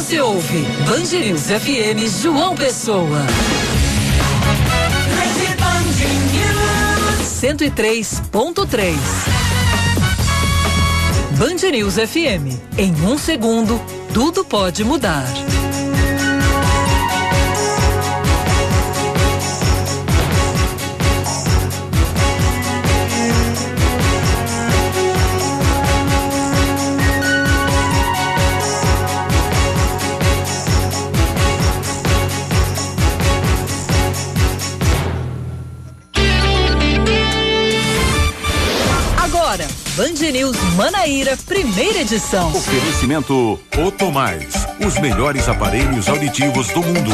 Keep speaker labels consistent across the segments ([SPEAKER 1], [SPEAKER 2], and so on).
[SPEAKER 1] Você ouve News FM João Pessoa. 103.3. Band News FM. Em um segundo, tudo pode mudar. Band News Manaíra, primeira edição.
[SPEAKER 2] Oferecimento Oto Mais, os melhores aparelhos auditivos do mundo.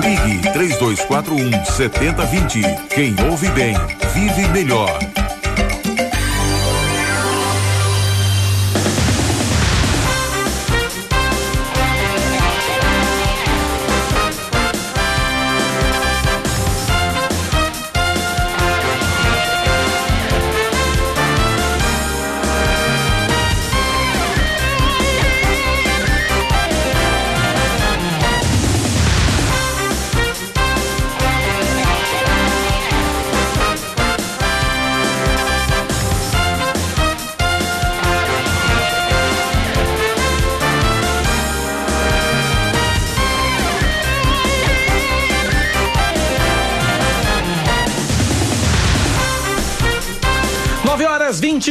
[SPEAKER 2] Ligue 3241 7020. Quem ouve bem, vive melhor.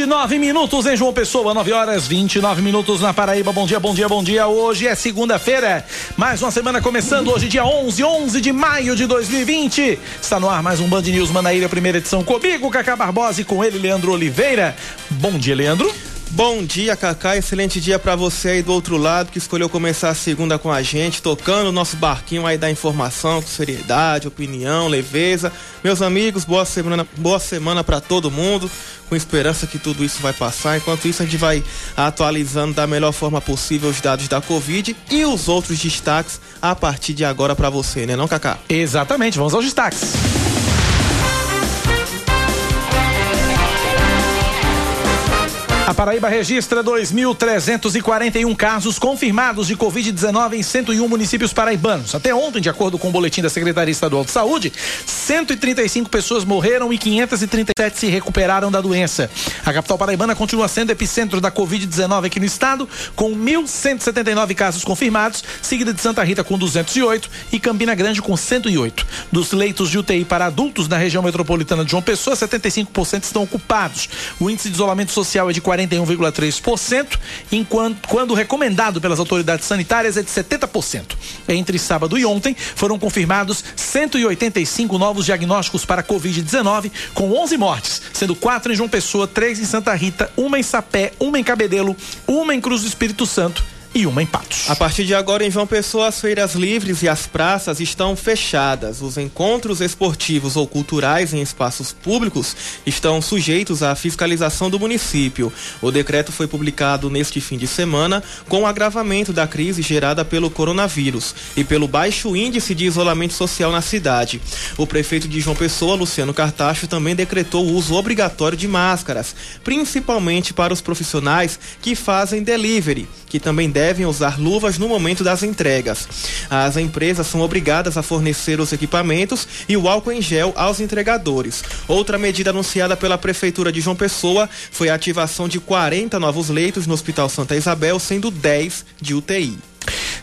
[SPEAKER 3] 29 minutos em João Pessoa, 9 horas 29 minutos na Paraíba. Bom dia, bom dia, bom dia. Hoje é segunda-feira, mais uma semana começando. Hoje, dia 11, 11 de maio de 2020. Está no ar mais um Band News Manaíra, primeira edição comigo, Cacá Barbosa e com ele, Leandro Oliveira. Bom dia, Leandro.
[SPEAKER 4] Bom dia, Cacá. Excelente dia para você aí do outro lado que escolheu começar a segunda com a gente, tocando o nosso barquinho aí da informação com seriedade, opinião, leveza. Meus amigos, boa semana, boa semana para todo mundo. Com esperança que tudo isso vai passar. Enquanto isso, a gente vai atualizando da melhor forma possível os dados da Covid e os outros destaques a partir de agora para você, né, não, Cacá?
[SPEAKER 3] Exatamente, vamos aos destaques. A Paraíba registra 2.341 casos confirmados de Covid-19 em 101 municípios paraibanos. Até ontem, de acordo com o boletim da Secretaria Estadual de Saúde, 135 pessoas morreram e 537 se recuperaram da doença. A capital paraibana continua sendo epicentro da Covid-19 aqui no estado, com 1.179 casos confirmados, seguida de Santa Rita com 208 e Campina Grande com 108. Dos leitos de UTI para adultos na região metropolitana de João Pessoa, 75% estão ocupados. O índice de isolamento social é de 41,3%, enquanto quando recomendado pelas autoridades sanitárias é de 70%. Entre sábado e ontem foram confirmados 185 novos diagnósticos para Covid-19, com 11 mortes, sendo quatro em João Pessoa, três em Santa Rita, uma em Sapé, uma em Cabedelo, uma em Cruz do Espírito Santo e uma em Patos.
[SPEAKER 4] A partir de agora, em João Pessoa, as feiras livres e as praças estão fechadas. Os encontros esportivos ou culturais em espaços públicos estão sujeitos à fiscalização do município. O decreto foi publicado neste fim de semana com o agravamento da crise gerada pelo coronavírus e pelo baixo índice de isolamento social na cidade. O prefeito de João Pessoa, Luciano Cartacho, também decretou o uso obrigatório de máscaras, principalmente para os profissionais que fazem delivery, que também devem usar luvas no momento das entregas. As empresas são obrigadas a fornecer os equipamentos e o álcool em gel aos entregadores. Outra medida anunciada pela Prefeitura de João Pessoa foi a ativação de 40 novos leitos no Hospital Santa Isabel, sendo 10 de UTI.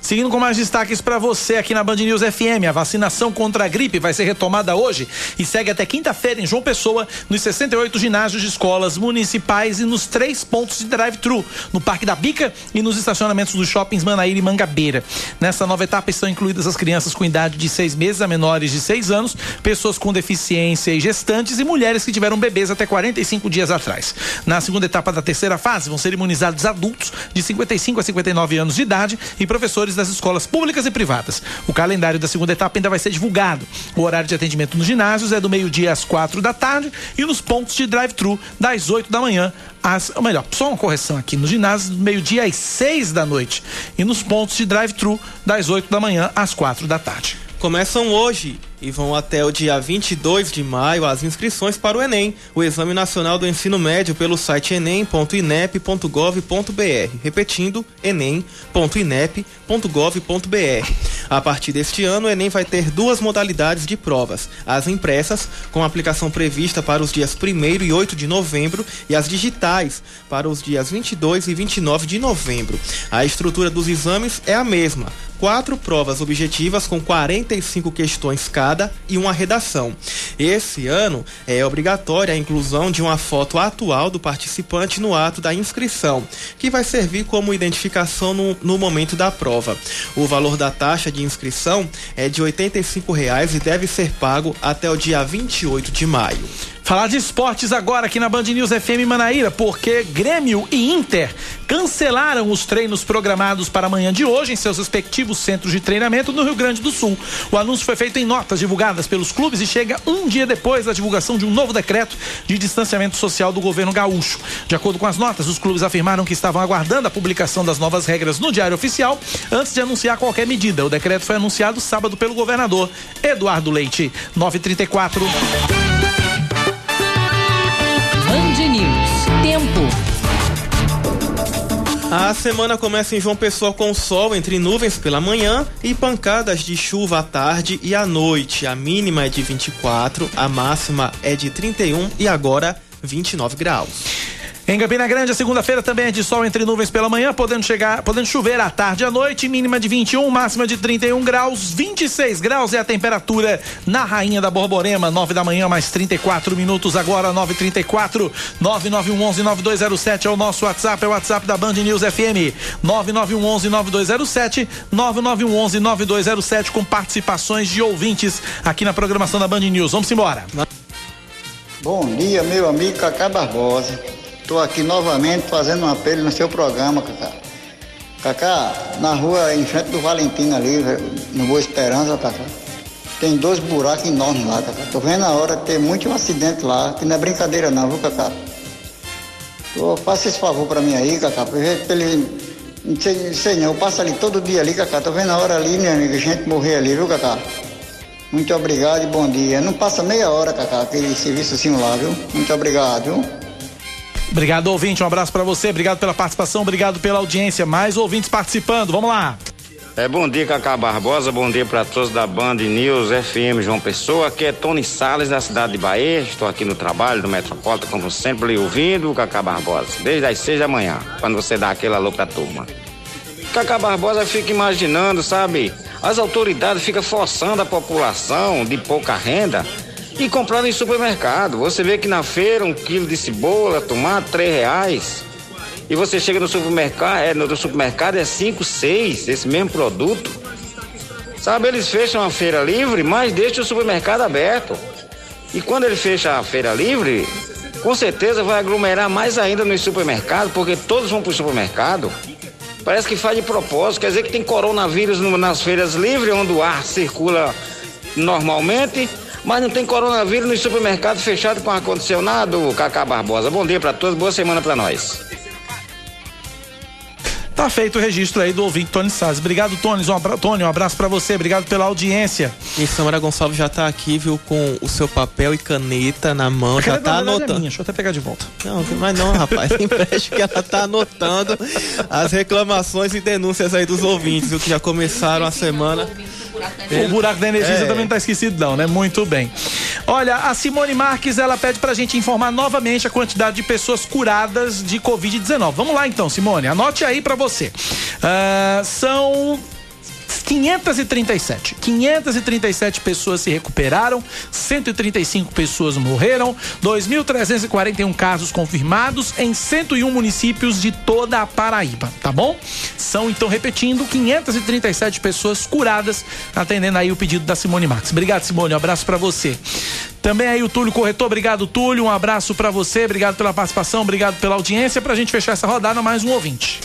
[SPEAKER 3] Seguindo com mais destaques para você aqui na Band News FM, a vacinação contra a gripe vai ser retomada hoje e segue até quinta-feira em João Pessoa, nos 68 ginásios de escolas municipais e nos três pontos de drive-thru, no Parque da Bica e nos estacionamentos dos shoppings Manaíra e Mangabeira. Nessa nova etapa estão incluídas as crianças com idade de seis meses a menores de seis anos, pessoas com deficiência e gestantes e mulheres que tiveram bebês até 45 dias atrás. Na segunda etapa da terceira fase vão ser imunizados adultos de 55 a 59 anos de idade e professores das escolas públicas e privadas. O calendário da segunda etapa ainda vai ser divulgado. O horário de atendimento nos ginásios é do meio-dia às quatro da tarde e nos pontos de drive-thru das 8 da manhã às. Ou melhor, só uma correção aqui. Nos ginásios do meio-dia às 6 da noite e nos pontos de drive-thru das 8 da manhã às quatro da tarde.
[SPEAKER 4] Começam hoje e vão até o dia 22 de maio as inscrições para o Enem, o Exame Nacional do Ensino Médio, pelo site enem.inep.gov.br. Repetindo, enem.inep.gov.br. A partir deste ano, o Enem vai ter duas modalidades de provas: as impressas, com aplicação prevista para os dias 1 e 8 de novembro, e as digitais, para os dias 22 e 29 de novembro. A estrutura dos exames é a mesma quatro provas objetivas com 45 questões cada e uma redação. Esse ano é obrigatória a inclusão de uma foto atual do participante no ato da inscrição, que vai servir como identificação no, no momento da prova. O valor da taxa de inscrição é de R$ 85 e deve ser pago até o dia 28 de maio.
[SPEAKER 3] Falar de esportes agora aqui na Band News FM Manaíra, porque Grêmio e Inter cancelaram os treinos programados para amanhã de hoje em seus respectivos centros de treinamento no Rio Grande do Sul. O anúncio foi feito em notas divulgadas pelos clubes e chega um dia depois da divulgação de um novo decreto de distanciamento social do governo gaúcho. De acordo com as notas, os clubes afirmaram que estavam aguardando a publicação das novas regras no Diário Oficial antes de anunciar qualquer medida. O decreto foi anunciado sábado pelo governador Eduardo Leite. 934.
[SPEAKER 1] Tempo.
[SPEAKER 4] A semana começa em João Pessoa com sol entre nuvens pela manhã e pancadas de chuva à tarde e à noite. A mínima é de 24, a máxima é de 31 e agora 29 graus.
[SPEAKER 3] Em Campina Grande, a segunda-feira também é de sol entre nuvens pela manhã, podendo chegar, podendo chover à tarde e à noite, mínima de 21, máxima de 31 graus, 26 graus é a temperatura na Rainha da Borborema, 9 da manhã, mais 34 minutos agora, 9:34 9911 9207 é o nosso WhatsApp, é o WhatsApp da Band News FM. 9911 9207 9911 9207 com participações de ouvintes aqui na programação da Band News. Vamos embora.
[SPEAKER 5] Bom dia, meu amigo Cacá Barbosa. Estou aqui novamente fazendo um apelo no seu programa, Cacá. Cacá, na rua em frente do Valentino ali, no Boa Esperança, Cacá. Tem dois buracos enormes lá, Cacá. Tô vendo a hora ter muito um acidente lá, que não é brincadeira não, viu, Cacá? Tô, faça esse favor pra mim aí, Cacá, pra ele. Não sei, não sei não, eu passo ali todo dia ali, Cacá. Tô vendo a hora ali, meu amigo, a gente morrer ali, viu, Cacá? Muito obrigado e bom dia. Não passa meia hora, Cacá, aquele serviço assim lá, viu? Muito obrigado, viu?
[SPEAKER 3] Obrigado, ouvinte. Um abraço para você. Obrigado pela participação. Obrigado pela audiência. Mais ouvintes participando. Vamos lá.
[SPEAKER 6] É, bom dia, Cacá Barbosa. Bom dia para todos da Band News FM João Pessoa. Aqui é Tony Salles, da cidade de Bahia. Estou aqui no trabalho do Metropolitano, como sempre, ouvindo o Cacá Barbosa, desde as seis da manhã, quando você dá aquele alô pra turma. Cacá Barbosa fica imaginando, sabe? As autoridades ficam forçando a população de pouca renda e comprando em supermercado. Você vê que na feira um quilo de cebola, tomate, três reais. E você chega no supermercado, é, no supermercado é cinco, seis, esse mesmo produto. Sabe, eles fecham a feira livre, mas deixam o supermercado aberto. E quando ele fecha a feira livre, com certeza vai aglomerar mais ainda no supermercado, porque todos vão para o supermercado. Parece que faz de propósito, quer dizer que tem coronavírus nas feiras livres, onde o ar circula normalmente mas não tem coronavírus nos supermercados fechados com ar-condicionado, Cacá Barbosa. Bom dia para todos, boa semana para nós.
[SPEAKER 3] Tá feito o registro aí do ouvinte Tony Salles. Obrigado, Tony. Um abraço, Tony, um abraço para você. Obrigado pela audiência.
[SPEAKER 4] E Samara Gonçalves já tá aqui, viu, com o seu papel e caneta na mão. já tá anotando. É
[SPEAKER 3] minha. Deixa eu até pegar de volta.
[SPEAKER 4] Não, mas não, rapaz. Empreste que ela tá anotando as reclamações e denúncias aí dos ouvintes, viu, que já começaram a semana.
[SPEAKER 3] O buraco da energia é. também não tá esquecido, não, né? Muito bem. Olha, a Simone Marques, ela pede pra gente informar novamente a quantidade de pessoas curadas de Covid-19. Vamos lá então, Simone, anote aí pra você. Uh, são 537. 537 pessoas se recuperaram, 135 pessoas morreram, 2.341 casos confirmados em 101 municípios de toda a Paraíba, tá bom? São, então, repetindo, 537 pessoas curadas, atendendo aí o pedido da Simone Max. Obrigado, Simone. Um abraço para você. Também aí o Túlio Corretor, obrigado, Túlio. Um abraço para você, obrigado pela participação, obrigado pela audiência. Pra gente fechar essa rodada, mais um ouvinte.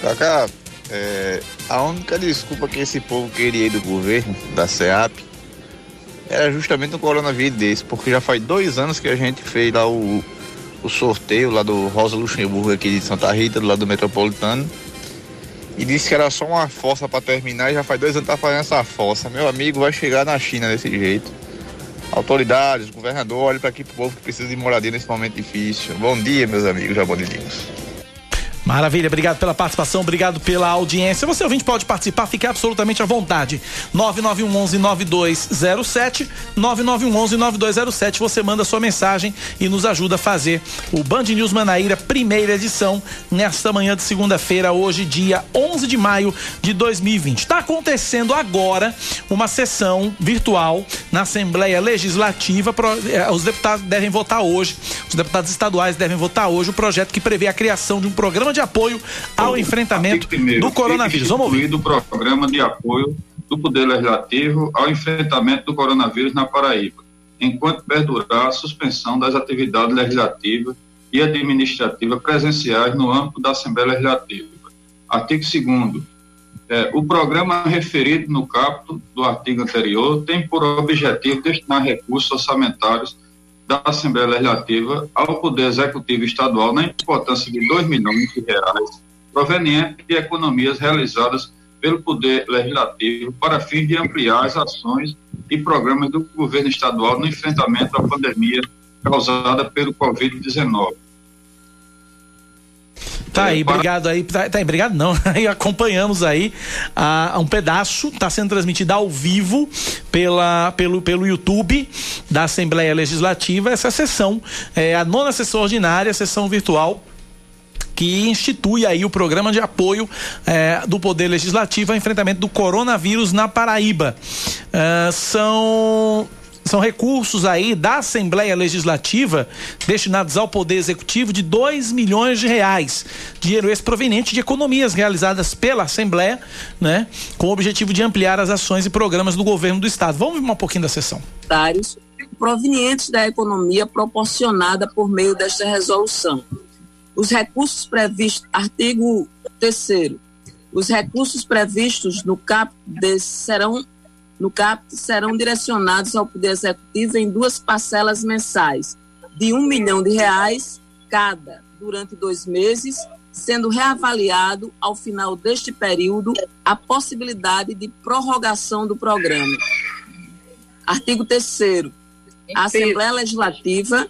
[SPEAKER 7] Cacá, é, a única desculpa que esse povo queria do governo, da SEAP, era justamente um coronavírus desse, porque já faz dois anos que a gente fez lá o, o sorteio lá do Rosa Luxemburgo aqui de Santa Rita, do lado do Metropolitano. e disse que era só uma fossa para terminar e já faz dois anos que tá fazendo essa fossa. Meu amigo vai chegar na China desse jeito. Autoridades, governador, olhe para aqui pro povo que precisa de moradia nesse momento difícil. Bom dia, meus amigos jabonidinos.
[SPEAKER 3] Maravilha, obrigado pela participação, obrigado pela audiência. Você ouvinte pode participar, fique absolutamente à vontade. 9911-9207, 9911-9207. Você manda sua mensagem e nos ajuda a fazer o Band News Manaíra, primeira edição, nesta manhã de segunda-feira, hoje, dia 11 de maio de 2020. Está acontecendo agora uma sessão virtual na Assembleia Legislativa. Eh, os deputados devem votar hoje, os deputados estaduais devem votar hoje o projeto que prevê a criação de um programa de apoio ao enfrentamento do coronavírus. Vamos ouvir.
[SPEAKER 8] do programa de apoio do Poder Legislativo ao enfrentamento do coronavírus na Paraíba, enquanto perdurar a suspensão das atividades legislativas e administrativas presenciais no âmbito da Assembleia Legislativa. Artigo 2 é, o programa referido no caput do artigo anterior tem por objetivo destinar recursos orçamentários da Assembleia Legislativa ao Poder Executivo Estadual na importância de 2 milhões de reais proveniente de economias realizadas pelo Poder Legislativo para fim de ampliar as ações e programas do governo estadual no enfrentamento à pandemia causada pelo Covid-19.
[SPEAKER 3] Tá aí, obrigado aí. Tá, tá aí, obrigado não. Aí acompanhamos aí a, um pedaço, está sendo transmitido ao vivo pela, pelo, pelo YouTube da Assembleia Legislativa, essa sessão, é a nona sessão ordinária, sessão virtual que institui aí o programa de apoio é, do Poder Legislativo ao enfrentamento do coronavírus na Paraíba. É, são são recursos aí da Assembleia Legislativa destinados ao Poder Executivo de 2 milhões de reais. Dinheiro esse proveniente de economias realizadas pela Assembleia, né? Com o objetivo de ampliar as ações e programas do governo do Estado. Vamos ver um pouquinho da sessão.
[SPEAKER 9] Provenientes da economia proporcionada por meio desta resolução. Os recursos previstos, artigo 3 os recursos previstos no CAP serão no CAPT serão direcionados ao Poder Executivo em duas parcelas mensais, de um milhão de reais cada, durante dois meses, sendo reavaliado ao final deste período a possibilidade de prorrogação do programa. Artigo 3 A Assembleia Legislativa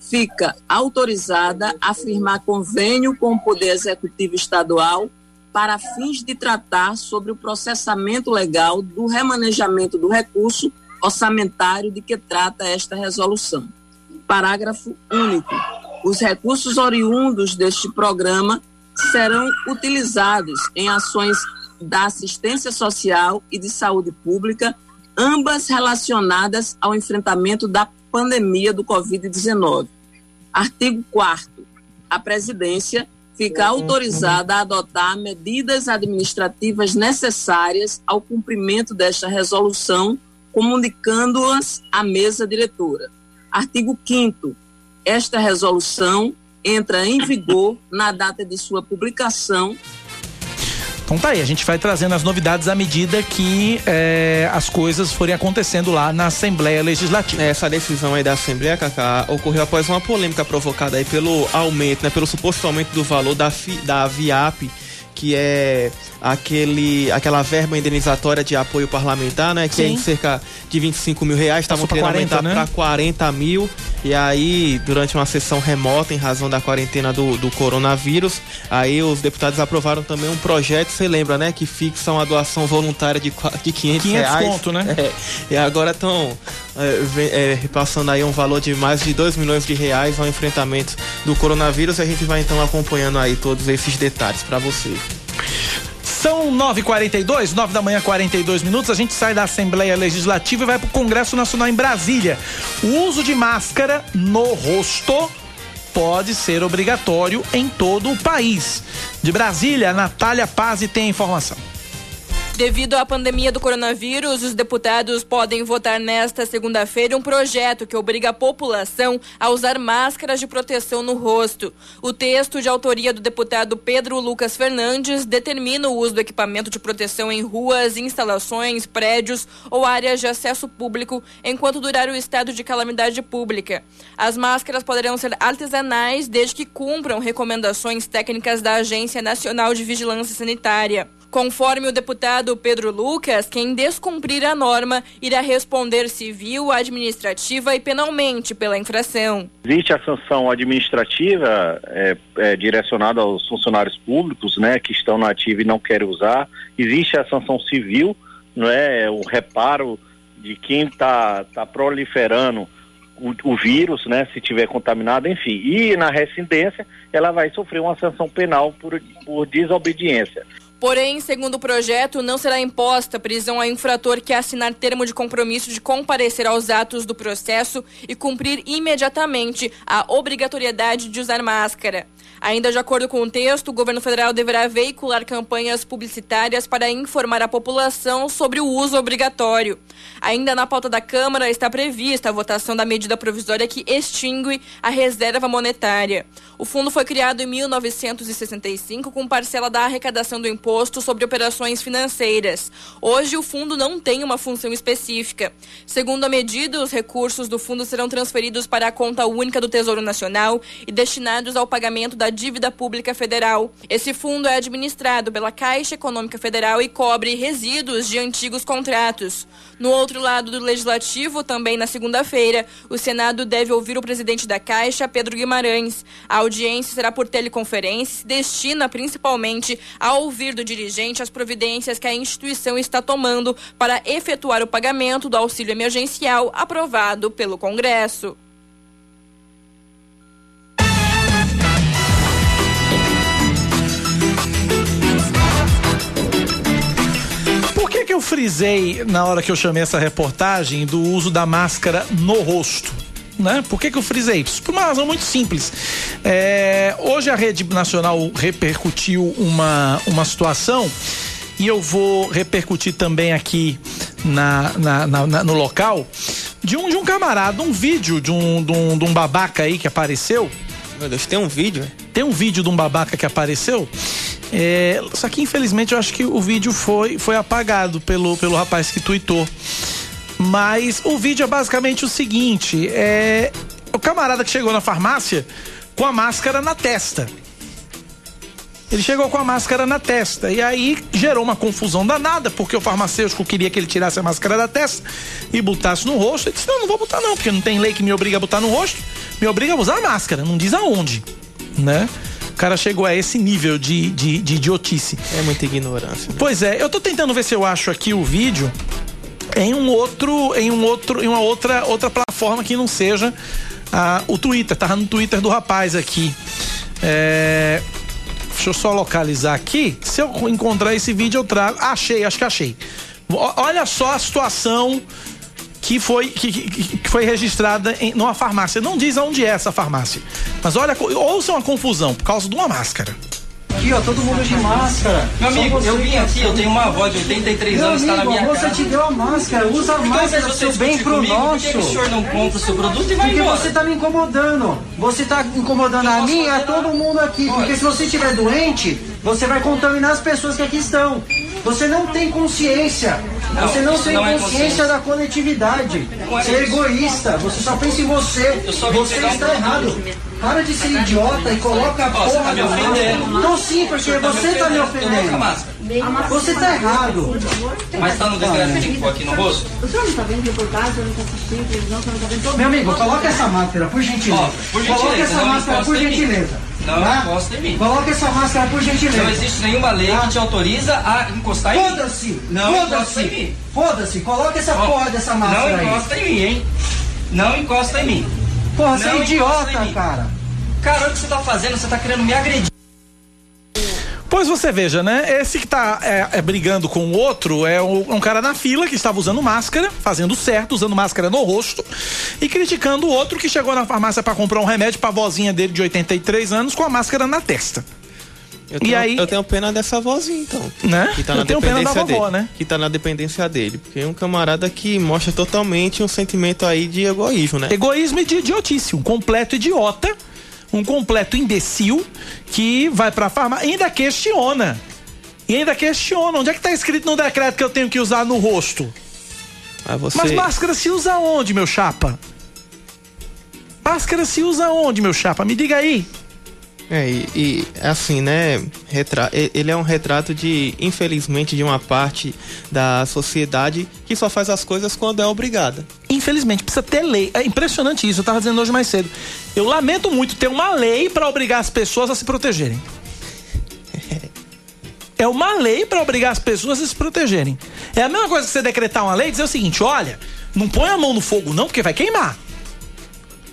[SPEAKER 9] fica autorizada a firmar convênio com o Poder Executivo Estadual para fins de tratar sobre o processamento legal do remanejamento do recurso orçamentário de que trata esta resolução. Parágrafo único. Os recursos oriundos deste programa serão utilizados em ações da assistência social e de saúde pública, ambas relacionadas ao enfrentamento da pandemia do Covid-19. Artigo 4 A presidência fica autorizada a adotar medidas administrativas necessárias ao cumprimento desta resolução, comunicando-as à mesa diretora. Artigo 5 Esta resolução entra em vigor na data de sua publicação
[SPEAKER 3] então tá aí, a gente vai trazendo as novidades à medida que é, as coisas forem acontecendo lá na Assembleia Legislativa.
[SPEAKER 4] Essa decisão aí da Assembleia, Cacá, ocorreu após uma polêmica provocada aí pelo aumento, né, pelo suposto aumento do valor da, da VIAP que é aquele, aquela verba indenizatória de apoio parlamentar, né? Que Sim. é em cerca de 25 mil reais, estavam querendo 40, aumentar né? para 40 mil. E aí, durante uma sessão remota, em razão da quarentena do, do coronavírus, aí os deputados aprovaram também um projeto, você lembra, né? Que fixa uma doação voluntária de, de 500, 500 reais.
[SPEAKER 3] Né?
[SPEAKER 4] É, e agora estão é, é, passando aí um valor de mais de 2 milhões de reais ao enfrentamento do coronavírus. E a gente vai então acompanhando aí todos esses detalhes para você.
[SPEAKER 3] São 9h42, 9 da manhã, 42 minutos. A gente sai da Assembleia Legislativa e vai para o Congresso Nacional em Brasília. O uso de máscara no rosto pode ser obrigatório em todo o país. De Brasília, Natália Paz tem a informação.
[SPEAKER 10] Devido à pandemia do coronavírus, os deputados podem votar nesta segunda-feira um projeto que obriga a população a usar máscaras de proteção no rosto. O texto, de autoria do deputado Pedro Lucas Fernandes, determina o uso do equipamento de proteção em ruas, instalações, prédios ou áreas de acesso público enquanto durar o estado de calamidade pública. As máscaras poderão ser artesanais desde que cumpram recomendações técnicas da Agência Nacional de Vigilância Sanitária. Conforme o deputado Pedro Lucas, quem descumprir a norma irá responder civil, administrativa e penalmente pela infração.
[SPEAKER 11] Existe a sanção administrativa é, é, direcionada aos funcionários públicos, né, que estão na ativa e não querem usar. Existe a sanção civil, não é, o reparo de quem está tá proliferando o, o, vírus, né, se tiver contaminado, enfim. E na residência, ela vai sofrer uma sanção penal por, por desobediência.
[SPEAKER 10] Porém, segundo o projeto, não será imposta prisão a infrator que assinar termo de compromisso de comparecer aos atos do processo e cumprir imediatamente a obrigatoriedade de usar máscara. Ainda de acordo com o texto, o governo federal deverá veicular campanhas publicitárias para informar a população sobre o uso obrigatório. Ainda na pauta da Câmara está prevista a votação da medida provisória que extingue a reserva monetária. O fundo foi criado em 1965 com parcela da arrecadação do imposto sobre operações financeiras. Hoje, o fundo não tem uma função específica. Segundo a medida, os recursos do fundo serão transferidos para a conta única do Tesouro Nacional e destinados ao pagamento da dívida pública federal. Esse fundo é administrado pela Caixa Econômica Federal e cobre resíduos de antigos contratos. No outro lado do legislativo, também na segunda-feira, o Senado deve ouvir o presidente da Caixa, Pedro Guimarães. A audiência será por teleconferência destina principalmente a ouvir do dirigente as providências que a instituição está tomando para efetuar o pagamento do auxílio emergencial aprovado pelo Congresso.
[SPEAKER 3] Que, eu frisei na hora que eu chamei essa reportagem do uso da máscara no rosto? Né? Por que, que eu frisei isso? Por uma razão muito simples. É, hoje a rede nacional repercutiu uma, uma situação e eu vou repercutir também aqui na, na, na, na no local de um, de um camarada, um vídeo de um, de um, de um babaca aí que apareceu.
[SPEAKER 4] Meu Deus, tem um vídeo?
[SPEAKER 3] Tem um vídeo de um babaca que apareceu é, só que infelizmente eu acho que o vídeo foi, foi apagado pelo, pelo rapaz que tweetou. Mas o vídeo é basicamente o seguinte: é o camarada que chegou na farmácia com a máscara na testa. Ele chegou com a máscara na testa e aí gerou uma confusão danada, porque o farmacêutico queria que ele tirasse a máscara da testa e botasse no rosto. Ele disse: Não, não vou botar não, porque não tem lei que me obriga a botar no rosto, me obriga a usar a máscara, não diz aonde, né? O cara chegou a esse nível de, de, de idiotice.
[SPEAKER 4] É muita ignorância. Né?
[SPEAKER 3] Pois é, eu tô tentando ver se eu acho aqui o vídeo em um outro, em um outro, em uma outra, outra plataforma que não seja ah, o Twitter. Tava no Twitter do rapaz aqui. É, deixa eu só localizar aqui. Se eu encontrar esse vídeo, eu trago. achei, acho que achei. Olha só a situação que foi, que, que, que foi registrada em numa farmácia. Não diz aonde é essa farmácia. Mas olha, ouça uma confusão por causa de uma máscara.
[SPEAKER 12] Aqui, ó, todo mundo de máscara.
[SPEAKER 13] Meu amigo, eu vim aqui, eu tenho uma avó de 83 Meu anos, amigo, tá na minha
[SPEAKER 12] você casa. Você te deu a máscara, usa a então, máscara pro seu bem pro comigo, nosso. Por que,
[SPEAKER 13] o senhor não compra o seu produto e vai
[SPEAKER 12] Porque
[SPEAKER 13] embora?
[SPEAKER 12] você tá me incomodando. Você tá incomodando a mim e a todo mundo aqui. Porque se você estiver doente, você vai contaminar as pessoas que aqui estão. Você não tem consciência. Não, você não tem não é consciência da coletividade. Você é egoísta. Você só pensa em você. Você está errado. Para de ser idiota e coloca a porra
[SPEAKER 13] tá me ofendendo.
[SPEAKER 12] Não sim, porque você está me ofendendo. Você está errado.
[SPEAKER 13] Mas está no desenho de aqui no rosto?
[SPEAKER 14] O senhor não está vendo reportagem, não está assistindo televisão, o senhor não está vendo todo
[SPEAKER 12] Meu amigo, coloca essa máscara, por gentileza.
[SPEAKER 13] por gentileza.
[SPEAKER 12] Coloca essa máscara, por gentileza.
[SPEAKER 13] Não tá? encosta em mim.
[SPEAKER 12] Coloque essa máscara, por gentileza.
[SPEAKER 13] Não existe nenhuma lei que te autoriza a encostar em mim.
[SPEAKER 12] Foda-se!
[SPEAKER 13] Não
[SPEAKER 12] Foda-se! Foda-se! Coloque essa oh, porra dessa máscara
[SPEAKER 13] Não encosta
[SPEAKER 12] aí.
[SPEAKER 13] em mim, hein? Não encosta em mim.
[SPEAKER 12] Porra, você é idiota, cara.
[SPEAKER 13] Cara, olha o que você tá fazendo, você tá querendo me agredir.
[SPEAKER 3] Pois você veja, né? Esse que tá é, é, brigando com o outro é um, um, cara na fila que estava usando máscara, fazendo certo, usando máscara no rosto e criticando o outro que chegou na farmácia para comprar um remédio pra vozinha dele de 83 anos com a máscara na testa.
[SPEAKER 4] Eu tenho,
[SPEAKER 3] e aí,
[SPEAKER 4] eu tenho pena dessa vozinha, então.
[SPEAKER 3] né?
[SPEAKER 4] Que tá
[SPEAKER 3] Eu
[SPEAKER 4] na
[SPEAKER 3] tenho pena da vovó,
[SPEAKER 4] dele.
[SPEAKER 3] né?
[SPEAKER 4] Que tá na dependência dele. Porque é um camarada que mostra totalmente um sentimento aí de egoísmo, né?
[SPEAKER 3] Egoísmo e de idiotice, um completo idiota, um completo imbecil que vai pra farmácia ainda questiona. E ainda questiona. Onde é que tá escrito no decreto que eu tenho que usar no rosto?
[SPEAKER 4] Mas, você...
[SPEAKER 3] Mas máscara se usa onde, meu chapa? Máscara se usa onde, meu chapa? Me diga aí.
[SPEAKER 4] É, e, e, assim, né? Retra... Ele é um retrato de, infelizmente, de uma parte da sociedade que só faz as coisas quando é obrigada.
[SPEAKER 3] Infelizmente, precisa ter lei. É impressionante isso, eu tava dizendo hoje mais cedo. Eu lamento muito ter uma lei pra obrigar as pessoas a se protegerem. É uma lei pra obrigar as pessoas a se protegerem. É a mesma coisa que você decretar uma lei e dizer o seguinte: olha, não põe a mão no fogo, não, porque vai queimar.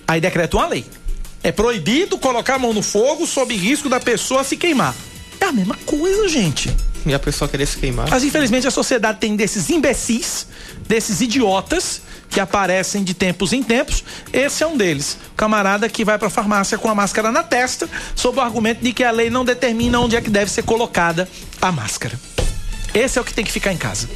[SPEAKER 3] Aí decreta uma lei. É proibido colocar a mão no fogo sob risco da pessoa se queimar. É a mesma coisa, gente.
[SPEAKER 4] E a pessoa querer se queimar.
[SPEAKER 3] Mas infelizmente a sociedade tem desses imbecis, desses idiotas que aparecem de tempos em tempos. Esse é um deles. O camarada que vai pra farmácia com a máscara na testa, sob o argumento de que a lei não determina onde é que deve ser colocada a máscara. Esse é o que tem que ficar em casa.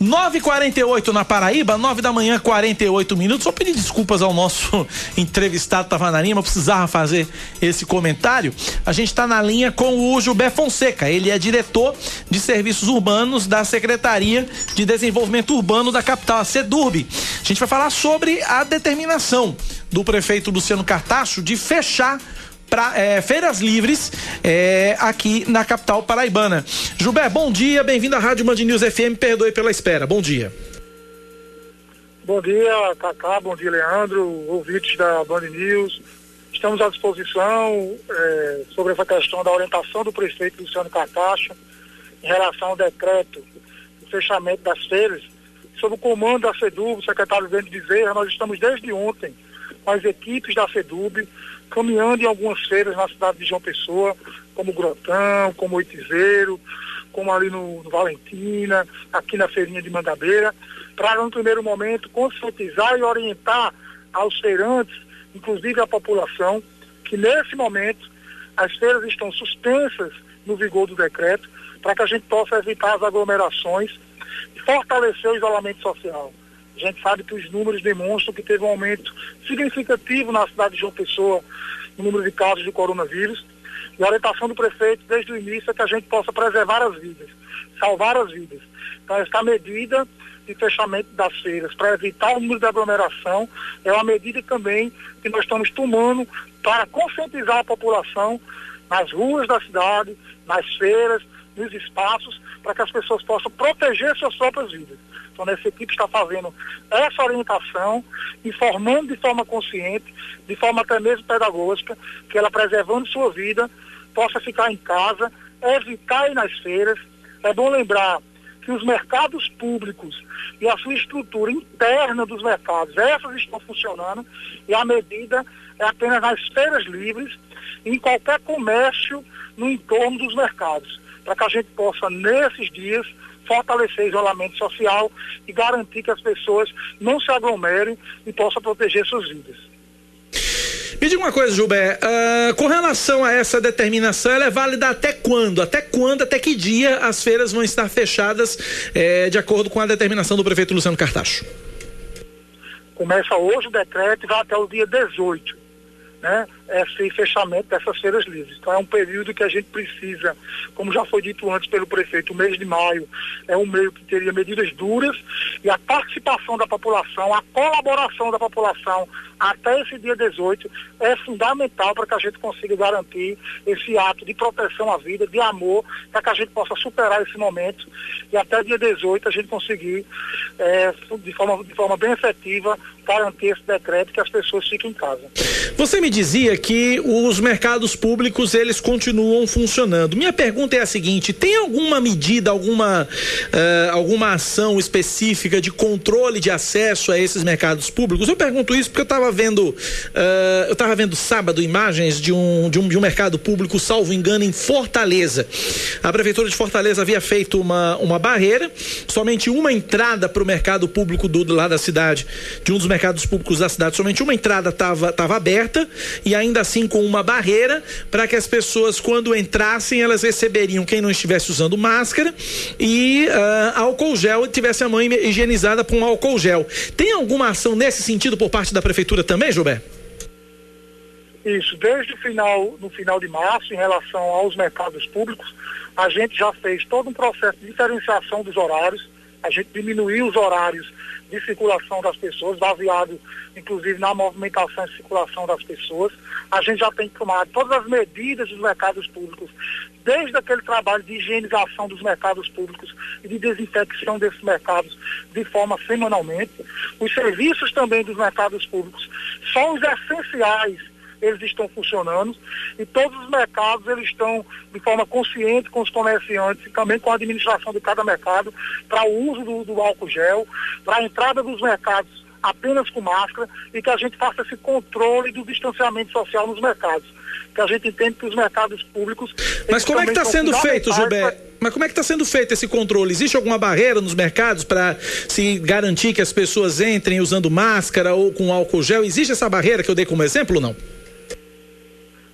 [SPEAKER 3] 9h48 na Paraíba, 9 da manhã, 48 minutos. Só pedir desculpas ao nosso entrevistado Tavanarima, eu precisava fazer esse comentário. A gente está na linha com o Gilber Fonseca. Ele é diretor de serviços urbanos da Secretaria de Desenvolvimento Urbano da capital, a SEDURB. A gente vai falar sobre a determinação do prefeito Luciano Cartacho de fechar pra, é, feiras livres é, aqui na capital paraibana. Gilber, bom dia, bem-vindo à Rádio Band News FM, perdoe pela espera, bom dia.
[SPEAKER 15] Bom dia, Cacá, bom dia, Leandro, ouvintes da Band News. Estamos à disposição eh, sobre essa questão da orientação do prefeito Luciano Cartacho em relação ao decreto do fechamento das feiras. Sob o comando da FEDUB, o secretário Vendo Bezerra, nós estamos desde ontem com as equipes da FEDUB caminhando em algumas feiras na cidade de João Pessoa, como Grotão, como Oitizeiro, como ali no, no Valentina, aqui na feirinha de Mangabeira, para no primeiro momento conscientizar e orientar aos feirantes, inclusive a população, que nesse momento as feiras estão suspensas no vigor do decreto, para que a gente possa evitar as aglomerações e fortalecer o isolamento social. A gente sabe que os números demonstram que teve um aumento significativo na cidade de João Pessoa no número de casos de coronavírus. E a orientação do prefeito desde o início é que a gente possa preservar as vidas, salvar as vidas. Então, essa medida de fechamento das feiras para evitar o número de aglomeração é uma medida também que nós estamos tomando para conscientizar a população nas ruas da cidade, nas feiras, nos espaços, para que as pessoas possam proteger suas próprias vidas. Então, essa equipe está fazendo essa orientação, informando de forma consciente, de forma até mesmo pedagógica, que ela preservando sua vida, possa ficar em casa, evitar ir nas feiras. É bom lembrar que os mercados públicos e a sua estrutura interna dos mercados, essas estão funcionando e a medida é apenas nas feiras livres em qualquer comércio no entorno dos mercados, para que a gente possa, nesses dias, fortalecer o isolamento social e garantir que as pessoas não se aglomerem e possam proteger suas vidas.
[SPEAKER 3] Me diga uma coisa, Gilber, ah, com relação a essa determinação, ela é válida até quando? Até quando, até que dia as feiras vão estar fechadas eh, de acordo com a determinação do prefeito Luciano Cartacho?
[SPEAKER 15] Começa hoje o decreto e vai até o dia 18, né? Esse fechamento dessas feiras livres. Então é um período que a gente precisa, como já foi dito antes pelo prefeito, o mês de maio é um mês que teria medidas duras e a participação da população, a colaboração da população até esse dia 18 é fundamental para que a gente consiga garantir esse ato de proteção à vida, de amor, para que a gente possa superar esse momento e até dia 18 a gente conseguir, eh, de, forma, de forma bem efetiva, garantir esse decreto que as pessoas fiquem em casa.
[SPEAKER 3] Você me dizia que os mercados públicos eles continuam funcionando. Minha pergunta é a seguinte: tem alguma medida, alguma, eh, alguma ação específica de controle de acesso a esses mercados públicos? Eu pergunto isso porque eu estava vendo, eh, eu estava vendo sábado imagens de um, de um de um mercado público, salvo engano, em Fortaleza. A prefeitura de Fortaleza havia feito uma, uma barreira, somente uma entrada para o mercado público do, do lá da cidade, de um dos mercados públicos da cidade, somente uma entrada estava tava aberta aberta e ainda assim com uma barreira para que as pessoas, quando entrassem, elas receberiam quem não estivesse usando máscara e uh, álcool gel e tivesse a mão higienizada com álcool gel. Tem alguma ação nesse sentido por parte da prefeitura também, Gilberto?
[SPEAKER 15] Isso, desde o final, no final de março, em relação aos mercados públicos, a gente já fez todo um processo de diferenciação dos horários, a gente diminuiu os horários de circulação das pessoas, baseado inclusive na movimentação e circulação das pessoas. A gente já tem tomado todas as medidas dos mercados públicos, desde aquele trabalho de higienização dos mercados públicos e de desinfecção desses mercados de forma semanalmente. Os serviços também dos mercados públicos são os essenciais eles estão funcionando e todos os mercados eles estão de forma consciente com os comerciantes e também com a administração de cada mercado para o uso do, do álcool gel, para a entrada dos mercados apenas com máscara e que a gente faça esse controle do distanciamento social nos mercados. Que a gente entende que os mercados públicos.
[SPEAKER 3] Mas como é que está sendo feito, Gilberto? Pra... Mas como é que está sendo feito esse controle? Existe alguma barreira nos mercados para se garantir que as pessoas entrem usando máscara ou com álcool gel? Existe essa barreira que eu dei como exemplo ou não?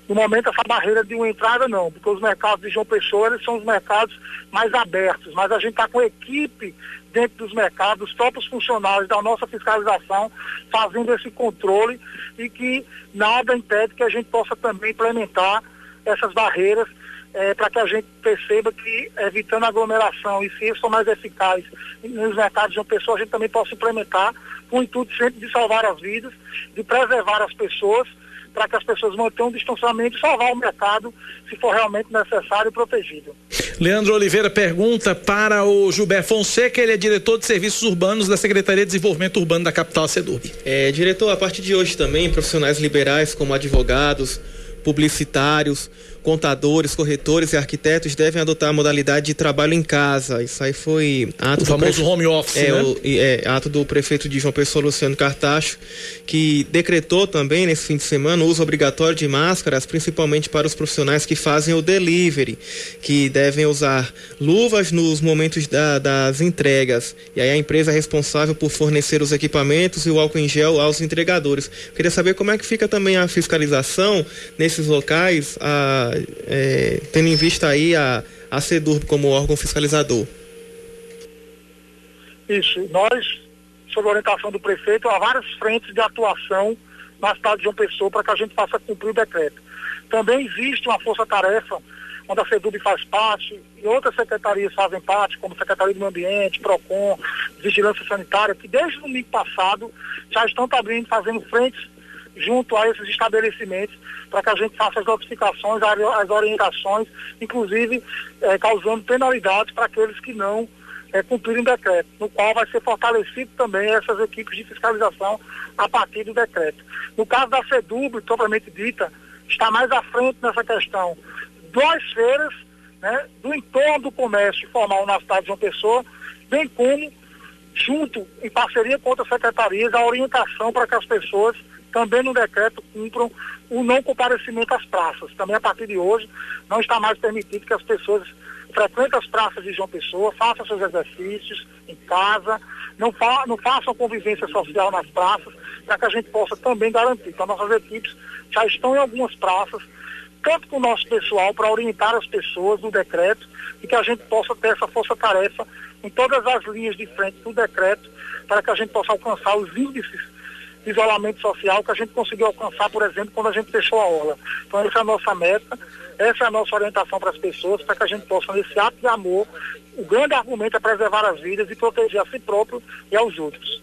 [SPEAKER 15] No momento, essa barreira de uma entrada não, porque os mercados de João Pessoa eles são os mercados mais abertos, mas a gente está com equipe dentro dos mercados, os próprios funcionários da nossa fiscalização fazendo esse controle e que nada impede que a gente possa também implementar essas barreiras é, para que a gente perceba que evitando aglomeração e se isso for mais eficaz nos mercados de uma pessoa, a gente também possa implementar com o intuito sempre de salvar as vidas, de preservar as pessoas para que as pessoas mantenham o distanciamento e salvar o mercado se for realmente necessário e protegido.
[SPEAKER 3] Leandro Oliveira pergunta para o Gilberto Fonseca, ele é diretor de serviços urbanos da Secretaria de Desenvolvimento Urbano da capital SEDURB.
[SPEAKER 4] É, diretor, a partir de hoje também, profissionais liberais como advogados, publicitários, contadores, corretores e arquitetos devem adotar a modalidade de trabalho em casa. Isso aí foi
[SPEAKER 3] ato o famoso prefe... home office,
[SPEAKER 4] é,
[SPEAKER 3] né?
[SPEAKER 4] o, é, ato do prefeito de João Pessoa, Luciano Cartacho, que decretou também nesse fim de semana o uso obrigatório de máscaras, principalmente para os profissionais que fazem o delivery, que devem usar luvas nos momentos da, das entregas. E aí a empresa é responsável por fornecer os equipamentos e o álcool em gel aos entregadores. Queria saber como é que fica também a fiscalização nesses locais, a é, tendo em vista aí a, a CEDURB como órgão fiscalizador?
[SPEAKER 15] Isso, nós, sob orientação do prefeito, há várias frentes de atuação na cidade de João Pessoa para que a gente faça cumprir o decreto. Também existe uma força-tarefa onde a CEDUB faz parte e outras secretarias fazem parte, como Secretaria do Meio Ambiente, PROCON, Vigilância Sanitária, que desde o domingo passado já estão abrindo, fazendo frentes junto a esses estabelecimentos para que a gente faça as notificações, as orientações, inclusive eh, causando penalidades para aqueles que não eh, cumprirem o decreto, no qual vai ser fortalecido também essas equipes de fiscalização a partir do decreto. No caso da FEDUB, propriamente dita, está mais à frente nessa questão das feiras, né, do entorno do comércio informal na cidade de João Pessoa, bem como, junto, em parceria com outras secretarias, a orientação para que as pessoas também no decreto cumpram o não comparecimento às praças. Também a partir de hoje não está mais permitido que as pessoas frequentem as praças de João Pessoa, façam seus exercícios em casa, não, fa não façam convivência social nas praças, para que a gente possa também garantir. Então nossas equipes já estão em algumas praças, tanto com o nosso pessoal, para orientar as pessoas do decreto e que a gente possa ter essa força-tarefa em todas as linhas de frente do decreto, para que a gente possa alcançar os índices isolamento social que a gente conseguiu alcançar, por exemplo, quando a gente fechou a aula. Então essa é a nossa meta, essa é a nossa orientação para as pessoas, para que a gente possa, nesse ato de amor, o grande argumento é preservar as vidas e proteger a si próprio e aos outros.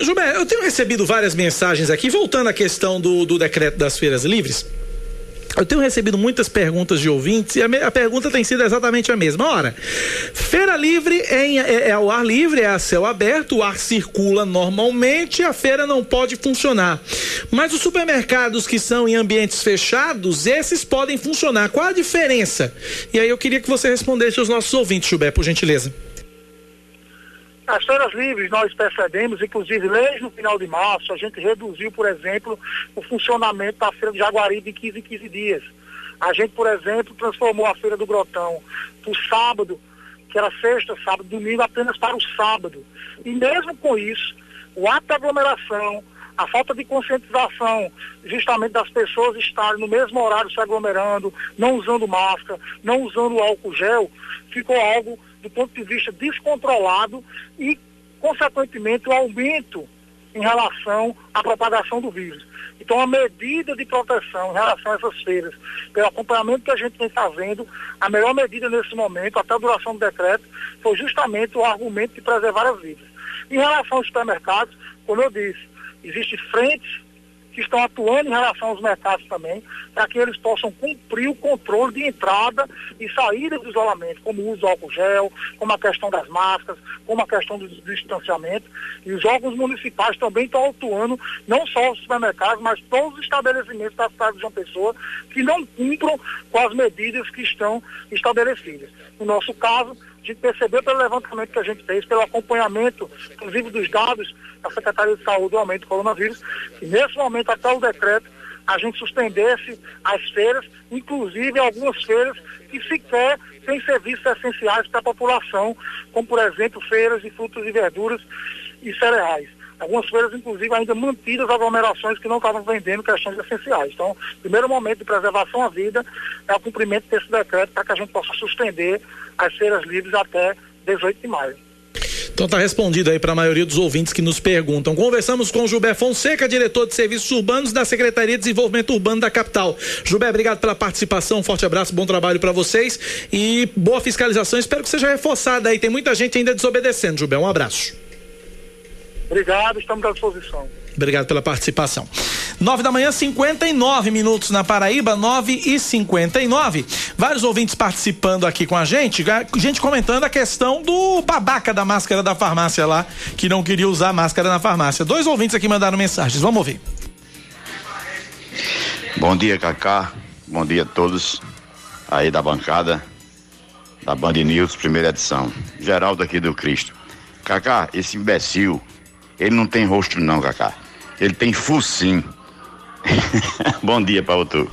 [SPEAKER 3] Gilberto, eu tenho recebido várias mensagens aqui, voltando à questão do, do decreto das feiras livres. Eu tenho recebido muitas perguntas de ouvintes e a, me, a, pergunta tem sido exatamente a mesma. Ora, feira livre é, em, é, é, ao ar livre, é a céu aberto, o ar circula normalmente, a feira não pode funcionar. Mas os supermercados que são em ambientes fechados, esses podem funcionar. Qual a diferença? E aí eu queria que você respondesse aos nossos ouvintes, Gilberto, por gentileza.
[SPEAKER 15] As feiras livres nós percebemos, inclusive desde no final de março, a gente reduziu, por exemplo, o funcionamento da feira de Jaguaribe em 15 em 15 dias. A gente, por exemplo, transformou a feira do Grotão do sábado, que era sexta, sábado, domingo, apenas para o sábado. E mesmo com isso, o ato de aglomeração, a falta de conscientização justamente das pessoas estarem no mesmo horário se aglomerando, não usando máscara, não usando álcool gel, ficou algo do ponto de vista descontrolado e, consequentemente, o aumento em relação à propagação do vírus. Então, a medida de proteção em relação a essas feiras, pelo acompanhamento que a gente vem fazendo, a melhor medida nesse momento, até a duração do decreto, foi justamente o argumento de preservar as vidas. Em relação aos supermercados, como eu disse, existem frentes que estão atuando em relação aos mercados também, para que eles possam cumprir o controle de entrada e saída do isolamento, como o uso do álcool gel, como a questão das máscaras, como a questão do, distanciamento. E os órgãos municipais também estão atuando, não só os supermercados, mas todos os estabelecimentos da cidade de João Pessoa que não cumpram com as medidas que estão estabelecidas. No nosso caso, a gente percebeu pelo levantamento que a gente fez, pelo acompanhamento, inclusive dos dados da Secretaria de Saúde do aumento do coronavírus, que nesse momento, até o decreto, a gente suspendesse as feiras, inclusive algumas feiras que sequer têm serviços essenciais para a população, como por exemplo feiras de frutas e verduras e cereais. Algumas feiras, inclusive, ainda mantidas aglomerações que não estavam vendendo questões essenciais. Então, primeiro momento de preservação à vida é o cumprimento desse decreto para que a gente possa suspender as feiras livres até 18 de maio.
[SPEAKER 3] Então tá respondido aí para a maioria dos ouvintes que nos perguntam. Conversamos com o Gilber Fonseca, diretor de Serviços Urbanos da Secretaria de Desenvolvimento Urbano da capital. Gilber, obrigado pela participação, um forte abraço, bom trabalho para vocês e boa fiscalização. Espero que seja reforçada aí. Tem muita gente ainda desobedecendo, Gilber. Um abraço.
[SPEAKER 15] Obrigado, estamos à disposição.
[SPEAKER 3] Obrigado pela participação. 9 da manhã, 59 minutos na Paraíba, 9 e 59. Vários ouvintes participando aqui com a gente, gente comentando a questão do babaca da máscara da farmácia lá, que não queria usar máscara na farmácia. Dois ouvintes aqui mandaram mensagens, vamos ouvir.
[SPEAKER 16] Bom dia, Cacá. Bom dia a todos aí da bancada da Band News, primeira edição. Geraldo aqui do Cristo. Cacá, esse imbecil, ele não tem rosto não, Cacá. Ele tem focinho. Bom dia, Paulo Tu.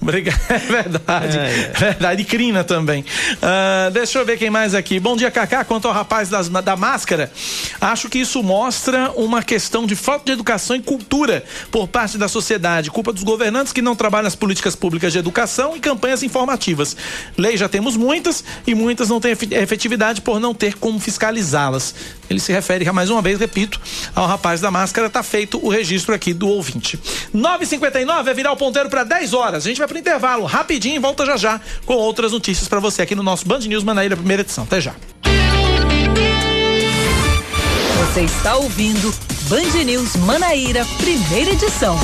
[SPEAKER 3] Obrigado, é verdade. É, é. Verdade, e crina também. Uh, deixa eu ver quem mais aqui. Bom dia, Cacá. Quanto ao rapaz das, da máscara, acho que isso mostra uma questão de falta de educação e cultura por parte da sociedade. Culpa dos governantes que não trabalham nas políticas públicas de educação e campanhas informativas. Leis já temos muitas e muitas não têm efetividade por não ter como fiscalizá-las. Ele se refere, mais uma vez, repito, ao rapaz da máscara. Tá feito o registro aqui do ouvinte. 9h59 é virar o ponteiro para 10 horas. A gente vai pro intervalo rapidinho e volta já já com outras notícias para você aqui no nosso Band News Manaíra, primeira edição. Até já.
[SPEAKER 1] Você está ouvindo Band News Manaíra, primeira edição.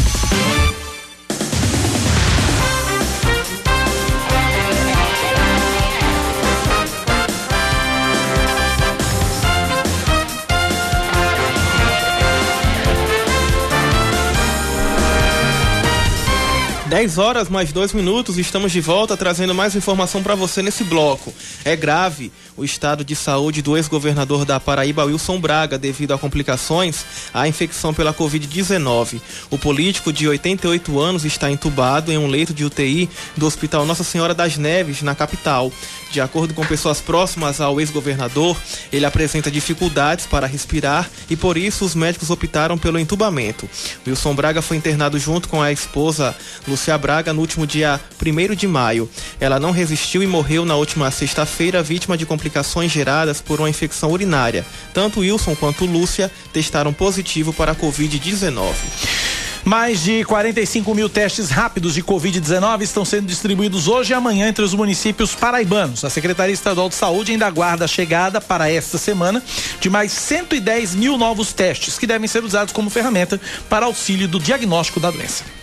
[SPEAKER 4] 10 horas mais 2 minutos, estamos de volta trazendo mais informação para você nesse bloco. É grave o estado de saúde do ex-governador da Paraíba, Wilson Braga, devido a complicações à infecção pela Covid-19. O político de 88 anos está entubado em um leito de UTI do Hospital Nossa Senhora das Neves, na capital. De acordo com pessoas próximas ao ex-governador, ele apresenta dificuldades para respirar e por isso os médicos optaram pelo entubamento. Wilson Braga foi internado junto com a esposa Lúcia Braga no último dia 1 de maio. Ela não resistiu e morreu na última sexta-feira, vítima de complicações geradas por uma infecção urinária. Tanto Wilson quanto Lúcia testaram positivo para a Covid-19.
[SPEAKER 3] Mais de 45 mil testes rápidos de Covid-19 estão sendo distribuídos hoje e amanhã entre os municípios paraibanos. A Secretaria Estadual de Saúde ainda aguarda a chegada para esta semana de mais 110 mil novos testes, que devem ser usados como ferramenta para auxílio do diagnóstico da doença.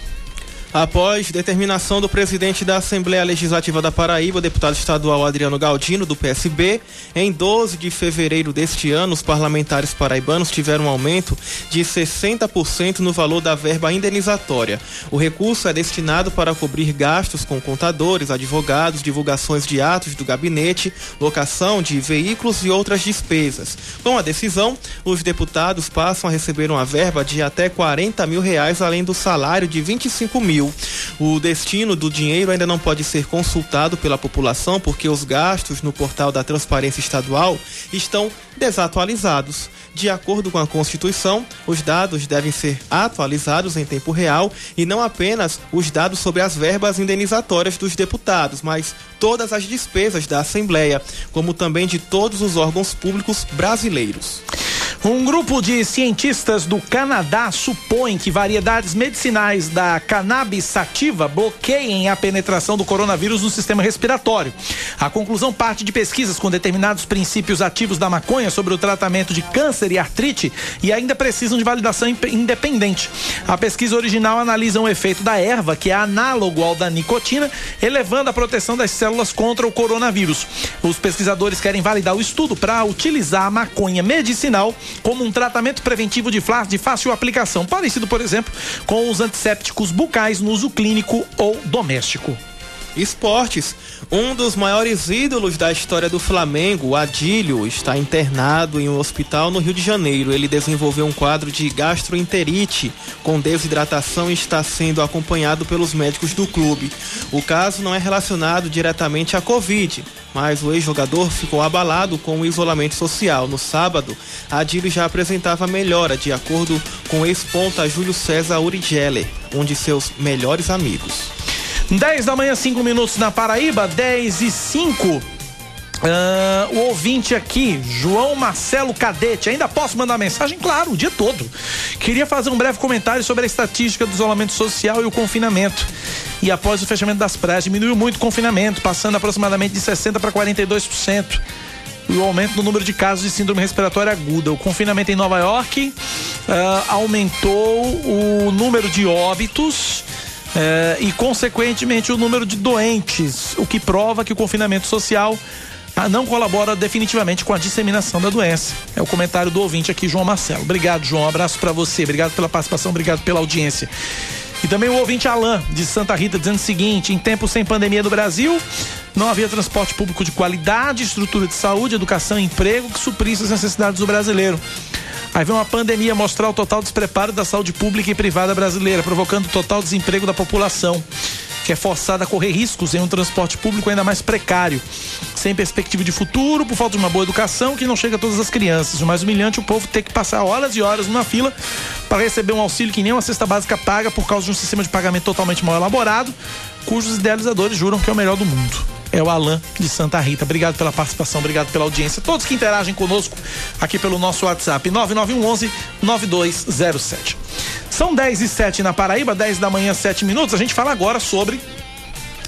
[SPEAKER 4] Após determinação do presidente da Assembleia Legislativa da Paraíba, o deputado estadual Adriano Galdino, do PSB, em 12 de fevereiro deste ano, os parlamentares paraibanos tiveram um aumento de 60% no valor da verba indenizatória. O recurso é destinado para cobrir gastos com contadores, advogados, divulgações de atos do gabinete, locação de veículos e outras despesas. Com a decisão, os deputados passam a receber uma verba de até 40 mil reais, além do salário de 25 mil. Civil. O destino do dinheiro ainda não pode ser consultado pela população porque os gastos no portal da Transparência Estadual estão desatualizados. De acordo com a Constituição, os dados devem ser atualizados em tempo real e não apenas os dados sobre as verbas indenizatórias dos deputados, mas todas as despesas da Assembleia, como também de todos os órgãos públicos brasileiros.
[SPEAKER 3] Um grupo de cientistas do Canadá supõe que variedades medicinais da cannabis sativa bloqueiem a penetração do coronavírus no sistema respiratório. A conclusão parte de pesquisas com determinados princípios ativos da maconha sobre o tratamento de câncer e artrite e ainda precisam de validação independente. A pesquisa original analisa o efeito da erva, que é análogo ao da nicotina, elevando a proteção das células contra o coronavírus. Os pesquisadores querem validar o estudo para utilizar a maconha medicinal como um tratamento preventivo de, de fácil aplicação, parecido, por exemplo, com os antissépticos bucais no uso clínico ou doméstico.
[SPEAKER 4] Esportes. Um dos maiores ídolos da história do Flamengo, Adílio, está internado em um hospital no Rio de Janeiro. Ele desenvolveu um quadro de gastroenterite com desidratação e está sendo acompanhado pelos médicos do clube. O caso não é relacionado diretamente à Covid, mas o ex-jogador ficou abalado com o isolamento social. No sábado, Adílio já apresentava melhora, de acordo com o ex-ponta Júlio César Urigeller, um de seus melhores amigos.
[SPEAKER 3] 10 da manhã, 5 minutos na Paraíba, 10 e 5. Uh, o ouvinte aqui, João Marcelo Cadete, ainda posso mandar mensagem? Claro, o dia todo. Queria fazer um breve comentário sobre a estatística do isolamento social e o confinamento. E após o fechamento das praias, diminuiu muito o confinamento, passando aproximadamente de 60% para 42% o aumento no número de casos de síndrome respiratória aguda. O confinamento em Nova York uh, aumentou o número de óbitos é, e, consequentemente, o número de doentes, o que prova que o confinamento social ah, não colabora definitivamente com a disseminação da doença. É o comentário do ouvinte aqui, João Marcelo. Obrigado, João. Um abraço para você. Obrigado pela participação, obrigado pela audiência. E também o ouvinte Alain, de Santa Rita, dizendo o seguinte: em tempos sem pandemia no Brasil, não havia transporte público de qualidade, estrutura de saúde, educação e emprego que suprisse as necessidades do brasileiro. Aí vem uma pandemia mostrar o total despreparo da saúde pública e privada brasileira, provocando total desemprego da população, que é forçada a correr riscos em um transporte público ainda mais precário, sem perspectiva de futuro, por falta de uma boa educação que não chega a todas as crianças. O mais humilhante o povo ter que passar horas e horas numa fila para receber um auxílio que nem uma cesta básica paga por causa de um sistema de pagamento totalmente mal elaborado, cujos idealizadores juram que é o melhor do mundo é o Alan de Santa Rita. Obrigado pela participação, obrigado pela audiência. Todos que interagem conosco aqui pelo nosso WhatsApp 9911 9207. São 10 e 7 na Paraíba, 10 da manhã, 7 minutos. A gente fala agora sobre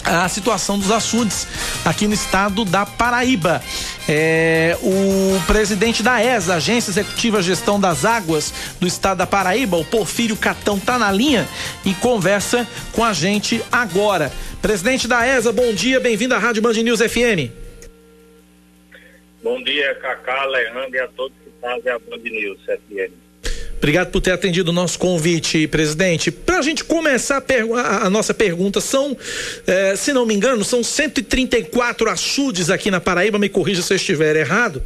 [SPEAKER 3] a situação dos açudes aqui no estado da Paraíba. É, o presidente da ESA, Agência Executiva Gestão das Águas do estado da Paraíba, o Porfírio Catão, tá na linha e conversa com a gente agora. Presidente da ESA, bom dia, bem-vindo à Rádio Band News FM.
[SPEAKER 17] Bom dia, Cacá, Leandro e a todos que fazem a Band News FM.
[SPEAKER 3] Obrigado por ter atendido o nosso convite, presidente. Para a gente começar a, a, nossa pergunta, são, eh, se não me engano, são 134 açudes aqui na Paraíba, me corrija se eu estiver errado.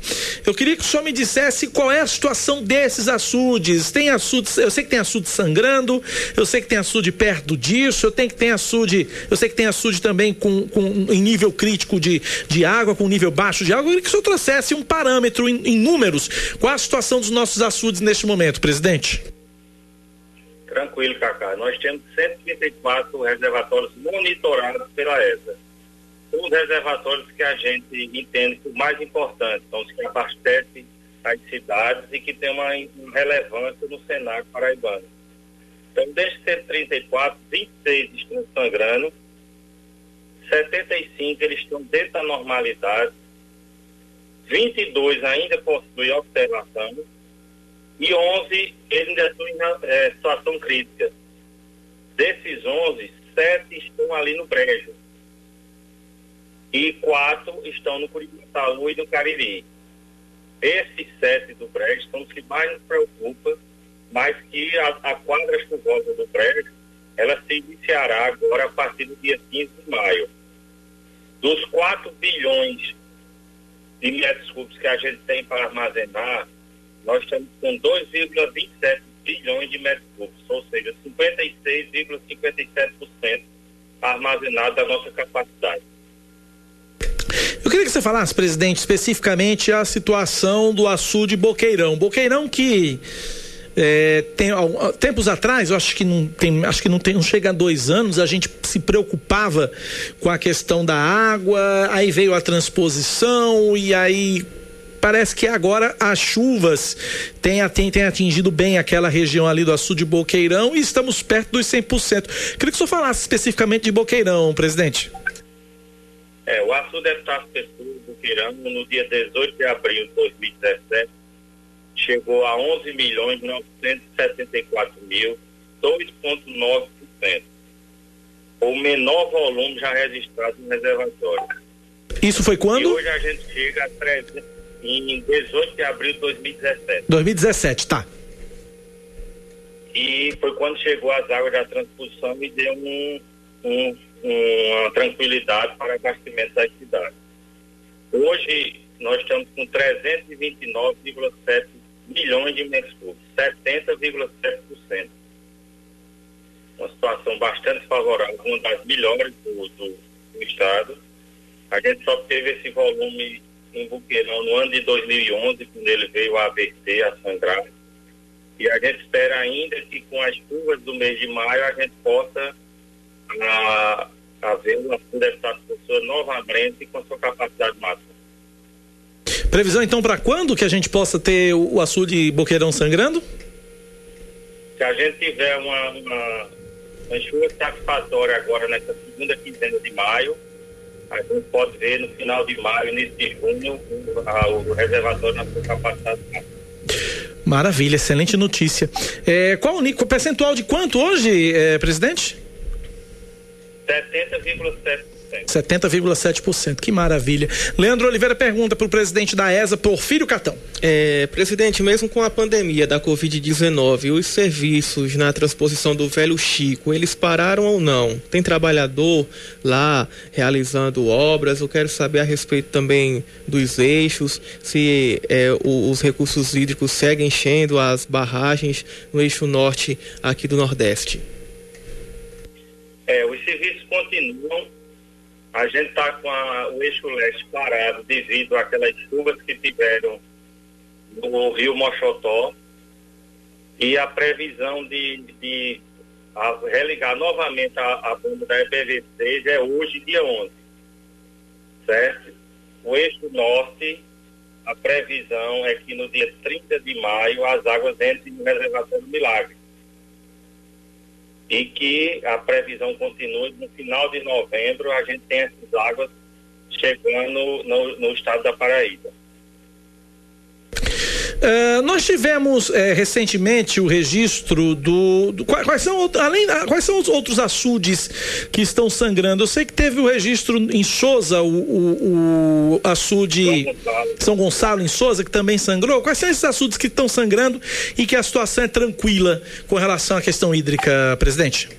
[SPEAKER 3] Eu queria que o senhor me dissesse qual é a situação desses açudes. Tem açudes, eu sei que tem açude sangrando, eu sei que tem açude perto disso, eu, tenho que tem açude, eu sei que tem açude também com, com, em nível crítico de, de água, com nível baixo de água. Eu queria que o senhor trouxesse um parâmetro em, em números. Qual a situação dos nossos açudes neste momento, presidente? Presidente?
[SPEAKER 17] Tranquilo, Cacá. Nós temos 134 reservatórios monitorados pela ESA. Os reservatórios que a gente entende que mais importante, são os que abastecem as cidades e que têm uma relevância no cenário paraibano. Então, desde 134, 26 estão sangrando, 75 eles estão dentro da normalidade, 22 ainda possuem observação, e 11 eles ainda estão em é, situação crítica. Desses 11, 7 estão ali no Brejo. E 4 estão no Curitibaú e no Cariri. Esses 7 do Brejo são os que mais nos preocupam, mas que a, a quadra chuvosa do Brejo, ela se iniciará agora a partir do dia 15 de maio. Dos 4 bilhões de metros cúbicos que a gente tem para armazenar, nós estamos com 2,27 bilhões de metros cúbicos, ou seja, 56,57% armazenado da nossa capacidade.
[SPEAKER 3] Eu queria que você falasse, presidente, especificamente a situação do açude Boqueirão. Boqueirão que é, tem, tempos atrás, eu acho que não tem, acho que não, tem, não chega a dois anos, a gente se preocupava com a questão da água, aí veio a transposição e aí parece que agora as chuvas têm, têm, atingido bem aquela região ali do açude de Boqueirão e estamos perto dos 100%. Queria que o senhor falasse especificamente de Boqueirão, presidente.
[SPEAKER 17] É, o açude Epitácio Pessoa Boqueirão, no dia 18 de abril de 2017, chegou a 11 milhões 974 mil, 2,9%. O menor volume já registrado no reservatório.
[SPEAKER 3] Isso foi quando? E
[SPEAKER 17] hoje a gente chega a 300, em 18 de abril de 2017.
[SPEAKER 3] 2017, tá.
[SPEAKER 17] E foi quando chegou as águas da transposição e deu um, um, uma tranquilidade para abastecimento das cidades. Hoje nós estamos com 329,7 milhões de metros cúbicos, 70,7%. Uma situação bastante favorável, uma das melhores do, do, do estado. A gente só teve esse volume em Buqueirão no ano de 2011, quando ele veio a AVC, a sangrar. E a gente espera ainda que com as chuvas do mês de maio a gente possa a, haver uma dessas pessoas novamente com sua capacidade máxima.
[SPEAKER 3] Previsão então para quando que a gente possa ter o, o açude Boqueirão sangrando?
[SPEAKER 17] Se a gente tiver uma, uma, uma chuva satisfatória agora nessa segunda quinzena de maio, a gente pode ver no final de maio, início de junho, o, reservatório na sua capacidade
[SPEAKER 3] Maravilha, excelente notícia. É, qual o percentual de quanto hoje, é, presidente?
[SPEAKER 17] 70,7%.
[SPEAKER 3] 70,7%. Que maravilha. Leandro Oliveira pergunta para o presidente da ESA, Porfírio Catão.
[SPEAKER 4] É, presidente, mesmo com a pandemia da Covid-19, os serviços na transposição do velho Chico, eles pararam ou não? Tem trabalhador lá realizando obras? Eu quero saber a respeito também dos eixos, se é, o, os recursos hídricos seguem enchendo as barragens no eixo norte aqui do Nordeste.
[SPEAKER 17] É, os serviços continuam a gente está com a, o eixo leste parado devido àquelas chuvas que tiveram no rio Mochotó e a previsão de, de a, religar novamente a, a bomba da EPVC já é hoje, dia 11. Certo? O eixo norte, a previsão é que no dia 30 de maio as águas entrem no reservatório do Milagre e que a previsão continue no final de novembro a gente tem essas águas chegando no, no estado da Paraíba.
[SPEAKER 3] Uh, nós tivemos uh, recentemente o registro do, do quais, são além quais são os outros açudes que estão sangrando. Eu sei que teve o registro em Souza, o, o, o açude São Gonçalo. São Gonçalo em Souza que também sangrou. Quais são esses açudes que estão sangrando e que a situação é tranquila com relação à questão hídrica, presidente?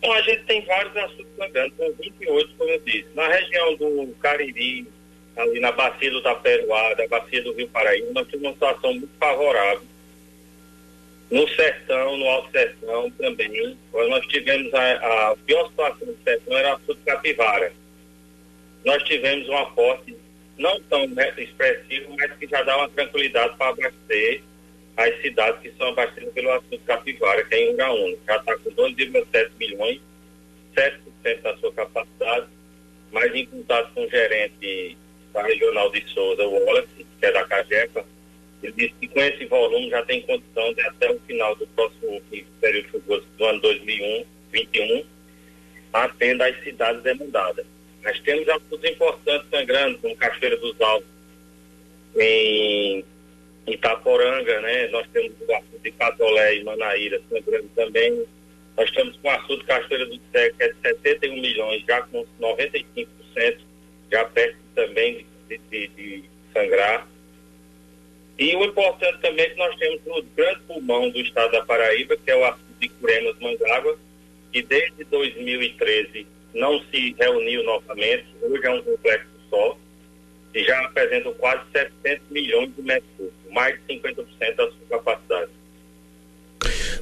[SPEAKER 17] Bom, a gente tem vários açudes sangrando, são 28, como eu disse. Na região do Cariri, ali na bacia do Taperoá, da bacia do Rio Paraíba, nós temos uma situação muito favorável. No sertão, no alto sertão também, nós tivemos a, a pior situação do sertão era a sul capivara. Nós tivemos um aporte não tão expressivo, mas que já dá uma tranquilidade para abastecer as cidades que são abastecidas pelo açude capivara, que é em Ungaúna. Já está com 2,7 milhões, 7% da sua capacidade, mas em contato com o gerente da Regional de Souza, Wallace, que é da Cajepa, ele disse que com esse volume já tem condição de até o final do próximo período chuvoso do ano 2021 atender as cidades demandadas. Nós temos assuntos importantes sangrando, como Cachoeira dos Altos, em Itaporanga, né? Nós temos o assunto de Catolé e Manaíra sangrando também. Nós com o assunto Cachoeira do Cego, que é de 71 milhões, já com 95% já perto também de, de, de, sangrar. E o importante também é que nós temos o grande pulmão do estado da Paraíba, que é o açude de Curemas Mangágua, que desde 2013 não se reuniu novamente, hoje é um complexo só, e já apresenta quase 700 milhões de metros mais de 50% da sua capacidade.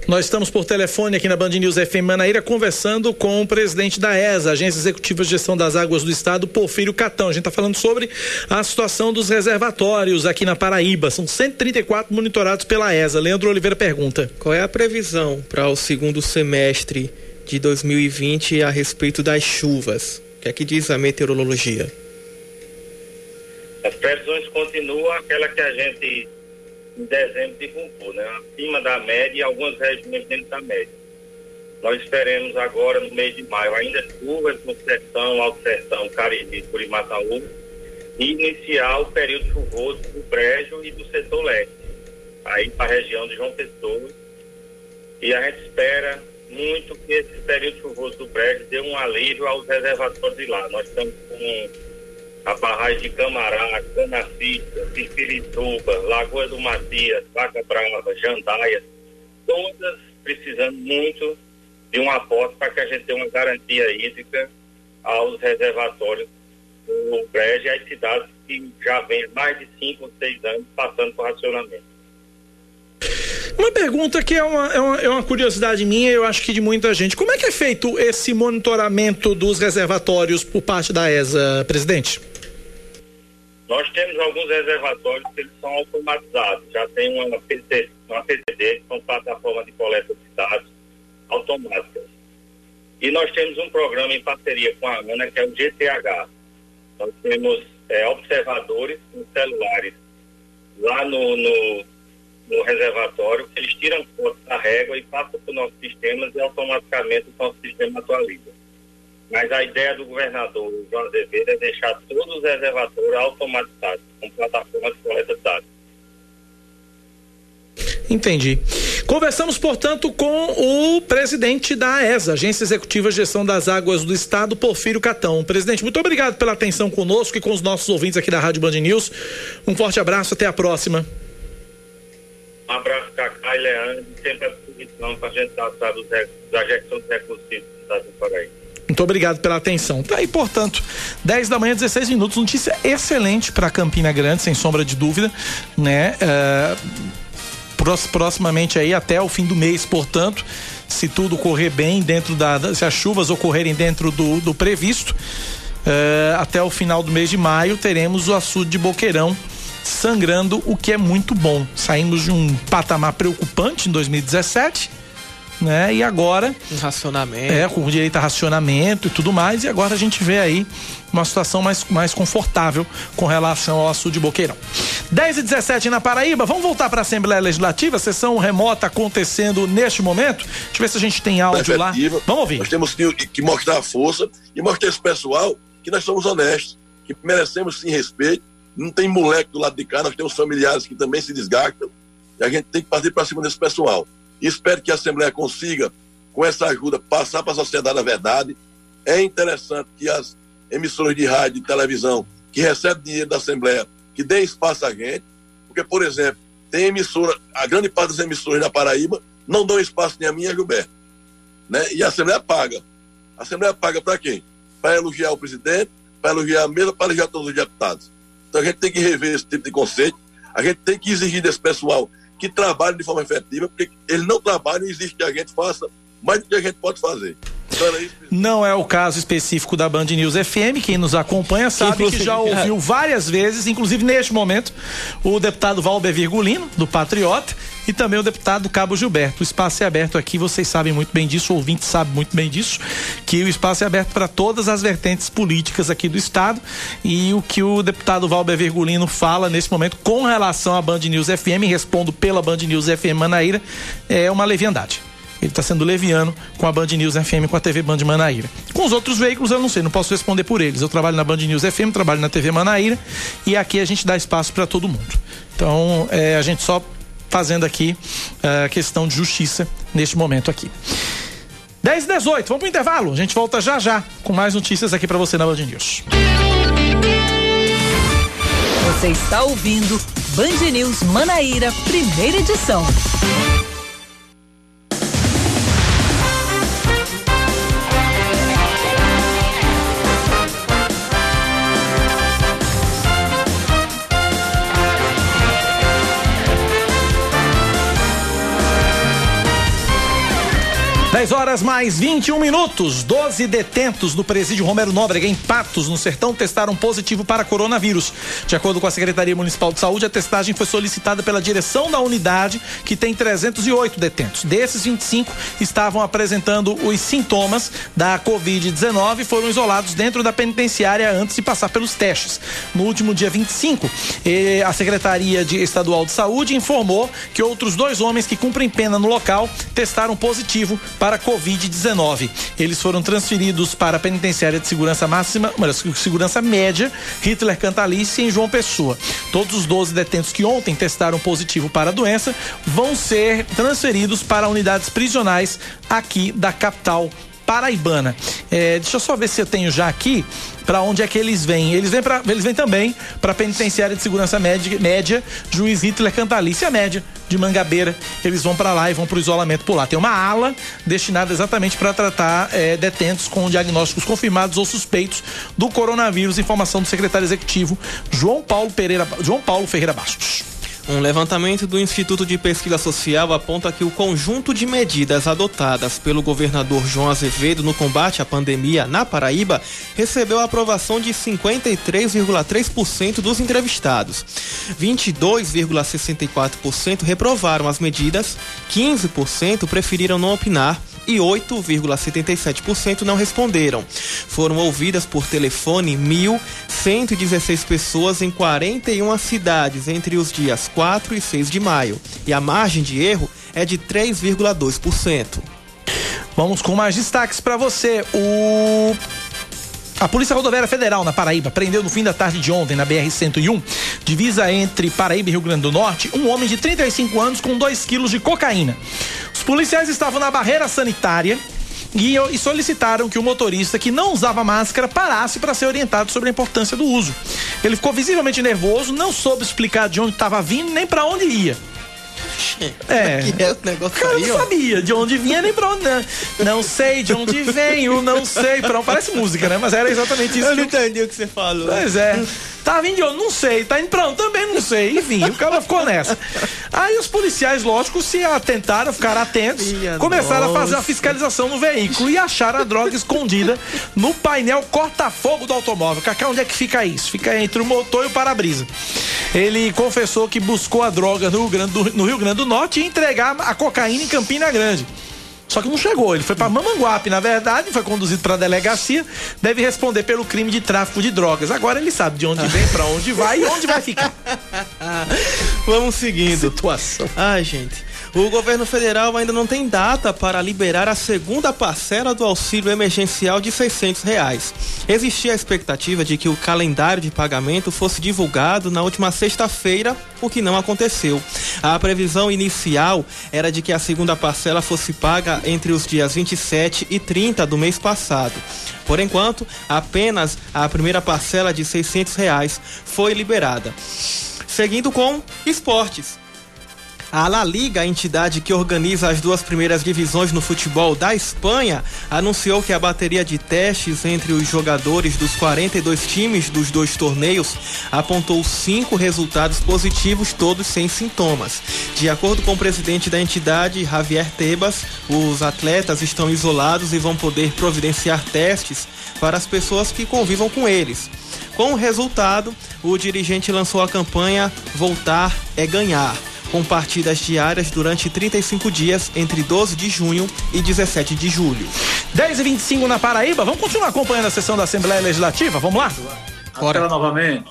[SPEAKER 3] Nós estamos por telefone aqui na Band News FM Manaíra conversando com o presidente da ESA, Agência Executiva de Gestão das Águas do Estado, Porfírio Catão. A gente está falando sobre a situação dos reservatórios aqui na Paraíba. São 134 monitorados pela ESA. Leandro Oliveira pergunta:
[SPEAKER 4] Qual é a previsão para o segundo semestre de 2020 a respeito das chuvas? O que é que diz a meteorologia?
[SPEAKER 17] As previsões continuam aquela que a gente em dezembro divulgou, né? Acima da média e algumas regiões dentro da média. Nós esperamos agora, no mês de maio, ainda chuvas no sertão, alto sertão, Cariri, Curimataú, e iniciar o período chuvoso do Brejo e do setor leste, aí para a região de João Pessoa. E a gente espera muito que esse período chuvoso do Brejo dê um alívio aos reservatórios de lá. Nós estamos com a barragem de Camará, Canacista, Pirituba, Lagoa do Matias, Vaca Brava, Jandaia, todas precisando muito de um aporte para que a gente tenha uma garantia hídrica aos reservatórios do Brejo e às cidades que já vêm mais de 5 ou 6 anos passando por racionamento.
[SPEAKER 3] Uma pergunta que é uma, é uma, é uma curiosidade minha, eu acho que de muita gente. Como é que é feito esse monitoramento dos reservatórios por parte da ESA, presidente?
[SPEAKER 17] Nós temos alguns reservatórios que eles são automatizados. Já tem uma, uma PCD, que são plataformas de coleta de dados automáticas. E nós temos um programa em parceria com a ANA, que é o GTH. Nós temos é, observadores com celulares lá no, no, no reservatório, eles tiram foto da régua e passam para o nosso sistema e automaticamente o nosso sistema atualiza. Mas a ideia do governador João Azevedo é deixar todos os reservatórios automatizados, com plataformas de coleta de dados.
[SPEAKER 3] Entendi. Conversamos, portanto, com o presidente da ESA, Agência Executiva de Gestão das Águas do Estado, Porfírio Catão. Presidente, muito obrigado pela atenção conosco e com os nossos ouvintes aqui da Rádio Band News. Um forte abraço, até a próxima.
[SPEAKER 17] Um abraço, Cacá e Leandro, sempre à disposição para a gente tratar dos, da gestão dos recursos do Estado do Paraíba.
[SPEAKER 3] Muito obrigado pela atenção. Tá aí, portanto, 10 da manhã, 16 minutos. Notícia excelente para Campina Grande, sem sombra de dúvida, né? Uh, proximamente aí até o fim do mês, portanto, se tudo correr bem dentro da, se as chuvas ocorrerem dentro do, do previsto, uh, até o final do mês de maio teremos o açude de Boqueirão sangrando, o que é muito bom. Saímos de um patamar preocupante em 2017 né? E agora.
[SPEAKER 4] Um racionamento.
[SPEAKER 3] É, com direito a racionamento e tudo mais. E agora a gente vê aí uma situação mais, mais confortável com relação ao açude de Boqueirão. 10 e 17 na Paraíba, vamos voltar para a Assembleia Legislativa, sessão remota acontecendo neste momento. Deixa eu ver se a gente tem áudio lá. Vamos ouvir.
[SPEAKER 18] Nós temos que, que mostrar a força e mostrar esse pessoal que nós somos honestos, que merecemos sim respeito. Não tem moleque do lado de cá, nós temos familiares que também se desgastam. E a gente tem que partir para cima desse pessoal. Espero que a Assembleia consiga, com essa ajuda, passar para a sociedade a verdade. É interessante que as emissoras de rádio e televisão que recebem dinheiro da Assembleia, que dê espaço a gente, porque, por exemplo, tem emissora, a grande parte das emissoras da Paraíba não dão espaço nem a minha, Gilberto. Né? E a Assembleia paga. A Assembleia paga para quem? Para elogiar o presidente, para elogiar a mesa, para elogiar todos os deputados. Então a gente tem que rever esse tipo de conceito, a gente tem que exigir desse pessoal que trabalhem de forma efetiva, porque ele não trabalha e existe que a gente faça mais do que a gente pode fazer.
[SPEAKER 3] Não é o caso específico da Band News FM. Quem nos acompanha sabe que já ouviu várias vezes, inclusive neste momento, o deputado Valber Virgulino, do Patriota, e também o deputado Cabo Gilberto. O espaço é aberto aqui, vocês sabem muito bem disso, o ouvinte sabe muito bem disso, que o espaço é aberto para todas as vertentes políticas aqui do Estado. E o que o deputado Valber Virgulino fala nesse momento com relação à Band News FM, respondo pela Band News FM Manaíra, é uma leviandade ele está sendo leviano com a Band News FM, com a TV Band Manaíra. Com os outros veículos eu não sei, não posso responder por eles. Eu trabalho na Band News FM, trabalho na TV Manaíra e aqui a gente dá espaço para todo mundo. Então, é, a gente só fazendo aqui a uh, questão de justiça neste momento aqui. 10 e 18, vamos pro intervalo. A gente volta já já com mais notícias aqui para você na Band News.
[SPEAKER 1] Você está ouvindo Band News Manaíra, primeira edição.
[SPEAKER 3] 10 horas mais 21 minutos. 12 detentos do presídio Romero Nóbrega em Patos, no Sertão, testaram positivo para coronavírus. De acordo com a Secretaria Municipal de Saúde, a testagem foi solicitada pela direção da unidade, que tem 308 detentos. Desses, 25 estavam apresentando os sintomas da Covid-19 e foram isolados dentro da penitenciária antes de passar pelos testes. No último dia 25, eh, a Secretaria de Estadual de Saúde informou que outros dois homens que cumprem pena no local testaram positivo para Covid-19. Eles foram transferidos para a penitenciária de segurança máxima, segurança média, Hitler Cantalice em João Pessoa. Todos os 12 detentos que ontem testaram positivo para a doença vão ser transferidos para unidades prisionais aqui da capital paraibana. É, deixa eu só ver se eu tenho já aqui para onde é que eles vêm. Eles vêm, pra, eles vêm também para a penitenciária de segurança média, média Juiz Hitler Cantalice, a média de Mangabeira. Eles vão para lá e vão para o isolamento por lá. Tem uma ala destinada exatamente para tratar é, detentos com diagnósticos confirmados ou suspeitos do coronavírus. Informação do secretário executivo João Paulo Pereira, João Paulo Ferreira Bastos.
[SPEAKER 4] Um levantamento do Instituto de Pesquisa Social aponta que o conjunto de medidas adotadas pelo governador João Azevedo no combate à pandemia na Paraíba recebeu a aprovação de 53,3% dos entrevistados. 22,64% reprovaram as medidas, 15% preferiram não opinar e 8,77% não responderam. Foram ouvidas por telefone 1.116 pessoas em 41 cidades entre os dias 4 e 6 de maio. E a margem de erro é de 3,2%.
[SPEAKER 3] Vamos com mais destaques para você. O a Polícia Rodoviária Federal na Paraíba prendeu no fim da tarde de ontem na BR-101, divisa entre Paraíba e Rio Grande do Norte, um homem de 35 anos com 2 quilos de cocaína. Os policiais estavam na barreira sanitária e, e solicitaram que o motorista que não usava máscara parasse para ser orientado sobre a importância do uso. Ele ficou visivelmente nervoso, não soube explicar de onde estava vindo nem para onde ia.
[SPEAKER 4] É. Que é o negócio
[SPEAKER 3] cara aí, não sabia de onde vinha nem pra onde. Não, não sei de onde venho, não sei pra onde. Parece música, né? Mas era exatamente isso.
[SPEAKER 4] Eu não entendi o que você falou.
[SPEAKER 3] Pois é. Tá vindo de onde? Não sei. Tá indo pra onde? Também não sei. Enfim, o cara ficou nessa. Aí os policiais, lógico, se atentaram, ficaram atentos, Ia começaram nossa. a fazer a fiscalização no veículo e acharam a droga escondida no painel corta-fogo do automóvel. Cacá, onde é que fica isso? Fica entre o motor e o para-brisa. Ele confessou que buscou a droga no Rio Grande do, no Rio Grande do Norte e entregar a cocaína em Campina Grande. Só que não chegou. Ele foi para Mamanguape, na verdade, foi conduzido para a delegacia, deve responder pelo crime de tráfico de drogas. Agora ele sabe de onde vem, para onde vai e onde vai ficar.
[SPEAKER 4] Vamos seguindo.
[SPEAKER 3] Situação.
[SPEAKER 4] Ai, gente. O governo federal ainda não tem data para liberar a segunda parcela do auxílio emergencial de 600 reais. Existia a expectativa de que o calendário de pagamento fosse divulgado na última sexta-feira, o que não aconteceu. A previsão inicial era de que a segunda parcela fosse paga entre os dias 27 e 30 do mês passado. Por enquanto, apenas a primeira parcela de 600 reais foi liberada. Seguindo com esportes. A La Liga, a entidade que organiza as duas primeiras divisões no futebol da Espanha, anunciou que a bateria de testes entre os jogadores dos 42 times dos dois torneios apontou cinco resultados positivos, todos sem sintomas. De acordo com o presidente da entidade, Javier Tebas, os atletas estão isolados e vão poder providenciar testes para as pessoas que convivam com eles. Com o resultado, o dirigente lançou a campanha Voltar é Ganhar com partidas diárias durante 35 dias entre 12 de junho e 17 de julho.
[SPEAKER 3] 10 e 25 na Paraíba. Vamos continuar acompanhando a sessão da Assembleia Legislativa? Vamos lá?
[SPEAKER 19] Bora. novamente.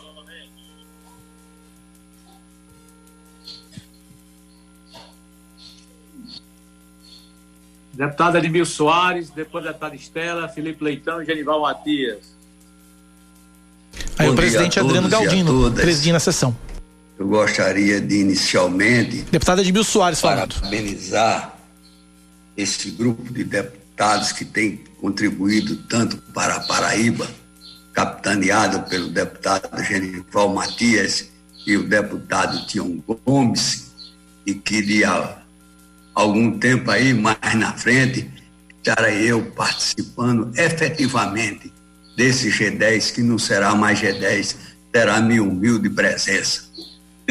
[SPEAKER 19] Deputado Edmil Soares, depois deputada Estela, Felipe Leitão e Genival Matias.
[SPEAKER 3] Aí Bom o presidente Adriano Galdino, presidindo a sessão.
[SPEAKER 20] Eu gostaria de inicialmente.
[SPEAKER 3] Deputado Edmil Soares,
[SPEAKER 20] parabenizar esse grupo de deputados que tem contribuído tanto para a Paraíba, capitaneado pelo deputado Genival Matias e o deputado Tião Gomes, e que de algum tempo aí, mais na frente, estarei eu participando efetivamente desse G10, que não será mais G10, terá minha humilde presença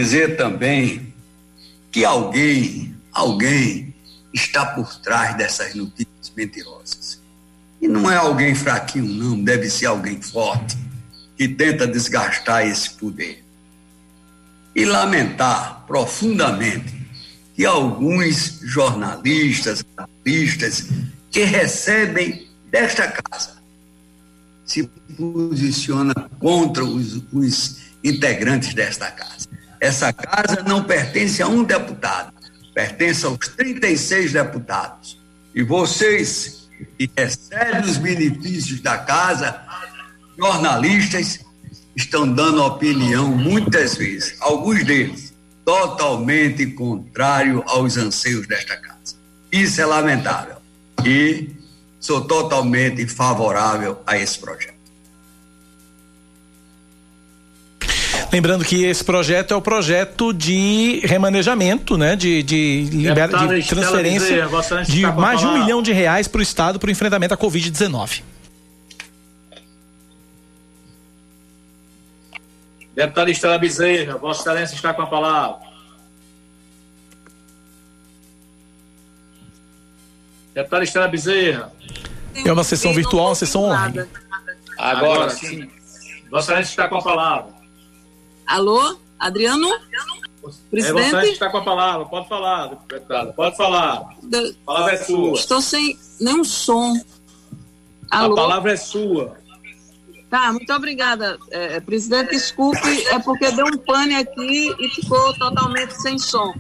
[SPEAKER 20] dizer também que alguém, alguém está por trás dessas notícias mentirosas. E não é alguém fraquinho, não, deve ser alguém forte, que tenta desgastar esse poder. E lamentar profundamente que alguns jornalistas, artistas, que recebem desta casa, se posiciona contra os, os integrantes desta casa. Essa casa não pertence a um deputado, pertence aos 36 deputados. E vocês que recebem os benefícios da casa, jornalistas, estão dando opinião muitas vezes, alguns deles, totalmente contrário aos anseios desta casa. Isso é lamentável. E sou totalmente favorável a esse projeto.
[SPEAKER 3] Lembrando que esse projeto é o projeto de remanejamento, né? De, de, liber... de transferência de mais de um milhão de reais para o Estado para o enfrentamento à Covid-19.
[SPEAKER 19] Deputada Estela Bezerra, Vossa Excelência está com a palavra. Deputada Estela Bezerra.
[SPEAKER 3] É uma sessão virtual, uma sessão online.
[SPEAKER 19] Agora sim. Vossa Excelência está com a palavra.
[SPEAKER 9] Alô, Adriano? Presidente?
[SPEAKER 19] É, você está com a palavra, pode falar, deputada, pode falar. A palavra é sua.
[SPEAKER 9] Estou sem nenhum som. Alô?
[SPEAKER 19] A palavra é sua.
[SPEAKER 9] Tá, muito obrigada, é, presidente. Desculpe, é porque deu um pane aqui e ficou totalmente sem som.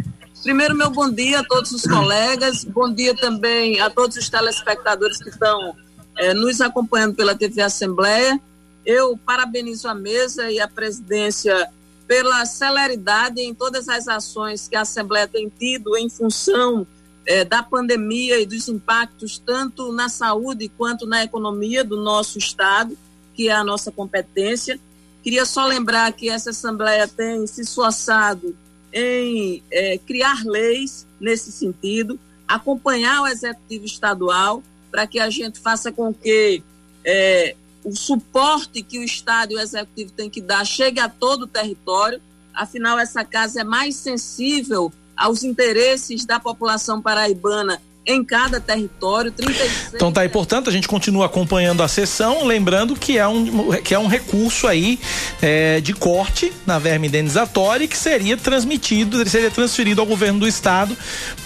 [SPEAKER 9] Primeiro, meu bom dia a todos os colegas, bom dia também a todos os telespectadores que estão é, nos acompanhando pela TV Assembleia. Eu parabenizo a mesa e a presidência pela celeridade em todas as ações que a Assembleia tem tido em função eh, da pandemia e dos impactos tanto na saúde quanto na economia do nosso Estado, que é a nossa competência. Queria só lembrar que essa Assembleia tem se esforçado em eh, criar leis nesse sentido, acompanhar o Executivo Estadual para que a gente faça com que eh, o suporte que o Estado e o Executivo tem que dar chegue a todo o território. Afinal, essa casa é mais sensível aos interesses da população paraibana em cada território. 36
[SPEAKER 3] então tá aí, portanto, a gente continua acompanhando a sessão, lembrando que é um, que é um recurso aí é, de corte na verba indenizatória que seria transmitido, seria transferido ao governo do estado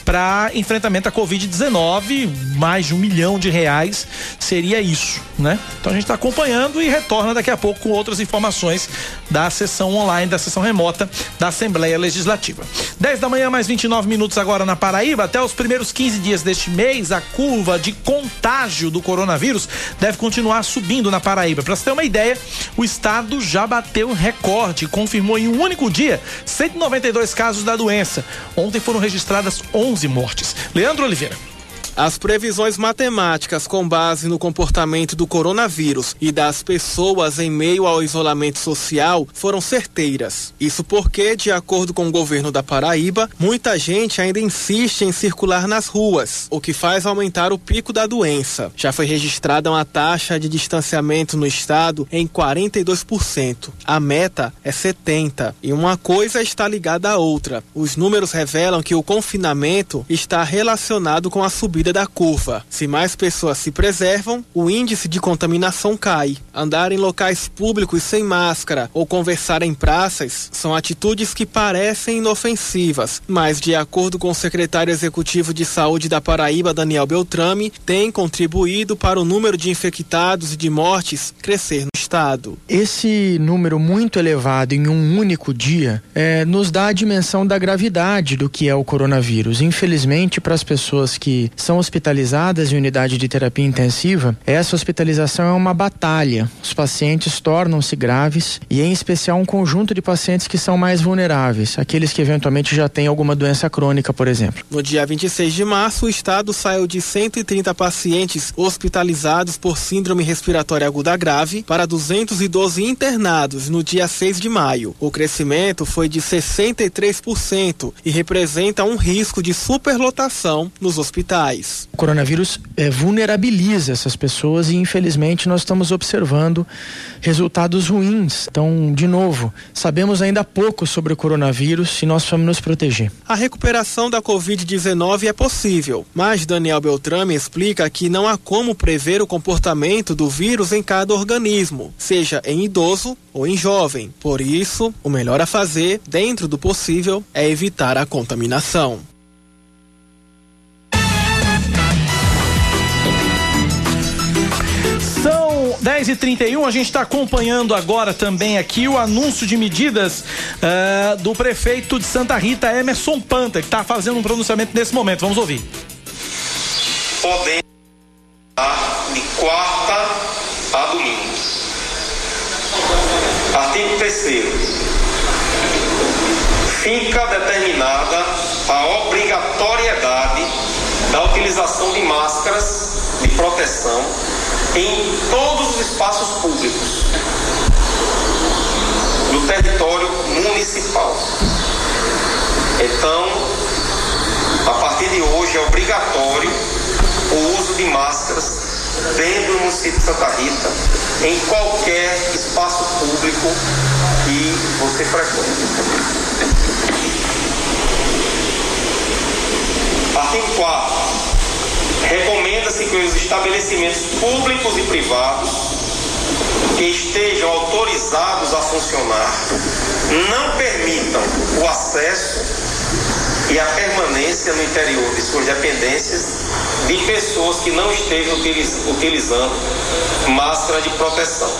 [SPEAKER 3] para enfrentamento à Covid-19, mais de um milhão de reais seria isso, né? Então a gente está acompanhando e retorna daqui a pouco com outras informações da sessão online, da sessão remota da Assembleia Legislativa. 10 da manhã, mais 29 minutos agora na Paraíba. Até os primeiros 15 dias deste mês, a curva de contágio do coronavírus deve continuar subindo na Paraíba. Para você ter uma ideia, o estado já bateu recorde, confirmou em um único dia 192 casos da doença. Ontem foram registradas 11 11 mortes. Leandro Oliveira.
[SPEAKER 4] As previsões matemáticas com base no comportamento do coronavírus e das pessoas em meio ao isolamento social foram certeiras. Isso porque, de acordo com o governo da Paraíba, muita gente ainda insiste em circular nas ruas, o que faz aumentar o pico da doença. Já foi registrada uma taxa de distanciamento no estado em 42%. A meta é 70%. E uma coisa está ligada à outra. Os números revelam que o confinamento está relacionado com a subida subida da curva. Se mais pessoas se preservam, o índice de contaminação cai. Andar em locais públicos sem máscara ou conversar em praças são atitudes que parecem inofensivas, mas, de acordo com o secretário executivo de saúde da Paraíba, Daniel Beltrame, tem contribuído para o número de infectados e de mortes crescer estado.
[SPEAKER 21] Esse número muito elevado em um único dia é, nos dá a dimensão da gravidade do que é o coronavírus. Infelizmente, para as pessoas que são hospitalizadas em unidade de terapia intensiva, essa hospitalização é uma batalha. Os pacientes tornam-se graves e, em especial, um conjunto de pacientes que são mais vulneráveis, aqueles que eventualmente já têm alguma doença crônica, por exemplo.
[SPEAKER 4] No dia 26 de março, o estado saiu de 130 pacientes hospitalizados por síndrome respiratória aguda grave para 200 212 internados no dia 6 de maio. O crescimento foi de 63% e representa um risco de superlotação nos hospitais.
[SPEAKER 21] O coronavírus é, vulnerabiliza essas pessoas e, infelizmente, nós estamos observando resultados ruins. Então, de novo, sabemos ainda pouco sobre o coronavírus e nós precisamos nos proteger.
[SPEAKER 4] A recuperação da Covid-19 é possível, mas Daniel Beltrame explica que não há como prever o comportamento do vírus em cada organismo, seja em idoso ou em jovem. Por isso, o melhor a fazer, dentro do possível, é evitar a contaminação.
[SPEAKER 3] São 10h31, a gente está acompanhando agora também aqui o anúncio de medidas uh, do prefeito de Santa Rita, Emerson Panta, que está fazendo um pronunciamento nesse momento. Vamos ouvir.
[SPEAKER 22] Podemos de quarta a domingo. Artigo 3 Fica determinada a obrigatoriedade da utilização de máscaras de proteção em todos os espaços públicos do território municipal. Então, a partir de hoje é obrigatório o uso de máscaras dentro do município de Santa Rita, em qualquer espaço público que você frequente. Artigo 4. Recomenda-se que os estabelecimentos públicos e privados que estejam autorizados a funcionar não permitam o acesso e a permanência no interior de suas dependências de pessoas que não estejam utiliz utilizando máscara de proteção.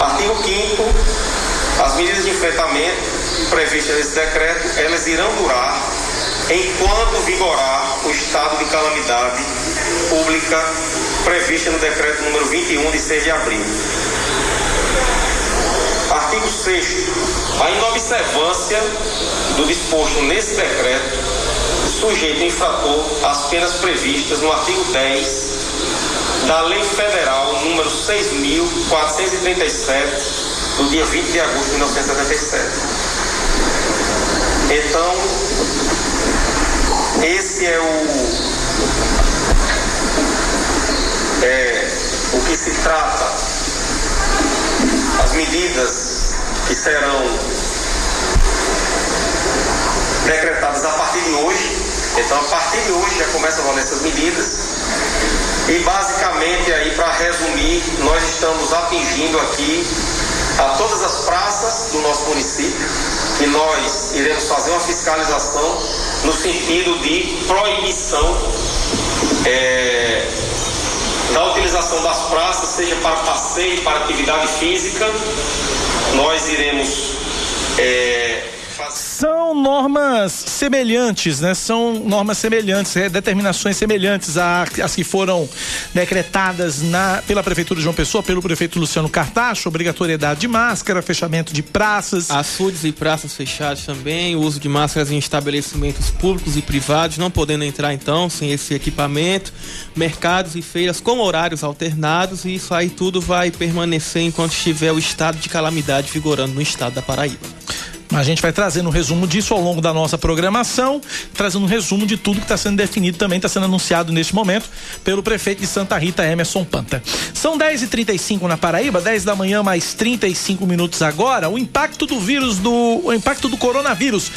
[SPEAKER 22] Artigo 5 as medidas de enfrentamento previstas nesse decreto, elas irão durar enquanto vigorar o estado de calamidade pública prevista no decreto número 21 de 6 de abril. Artigo 6 a inobservância do disposto nesse decreto sujeita o infrator às penas previstas no artigo 10 da Lei Federal número 6.437 do dia 20 de agosto de 1977. Então, esse é o é, o que se trata, as medidas que serão decretadas a partir de hoje. Então, a partir de hoje já começam a valer essas medidas. E basicamente aí para resumir, nós estamos atingindo aqui a todas as praças do nosso município e nós iremos fazer uma fiscalização no sentido de proibição é, da utilização das praças, seja para passeio, para atividade física. Nós iremos é,
[SPEAKER 3] são normas semelhantes, né? São normas semelhantes, é, determinações semelhantes às que foram decretadas na, pela Prefeitura de João Pessoa, pelo prefeito Luciano Cartacho, obrigatoriedade de máscara, fechamento de praças.
[SPEAKER 4] Açudes e praças fechadas também, o uso de máscaras em estabelecimentos públicos e privados, não podendo entrar então sem esse equipamento, mercados e feiras com horários alternados e isso aí tudo vai permanecer enquanto estiver o estado de calamidade vigorando no estado da Paraíba.
[SPEAKER 3] A gente vai trazendo um resumo disso ao longo da nossa programação, trazendo um resumo de tudo que está sendo definido também, está sendo anunciado neste momento pelo prefeito de Santa Rita, Emerson Panta. São 10h35 na Paraíba, 10 da manhã, mais 35 minutos agora. O impacto do vírus, do, o impacto do coronavírus.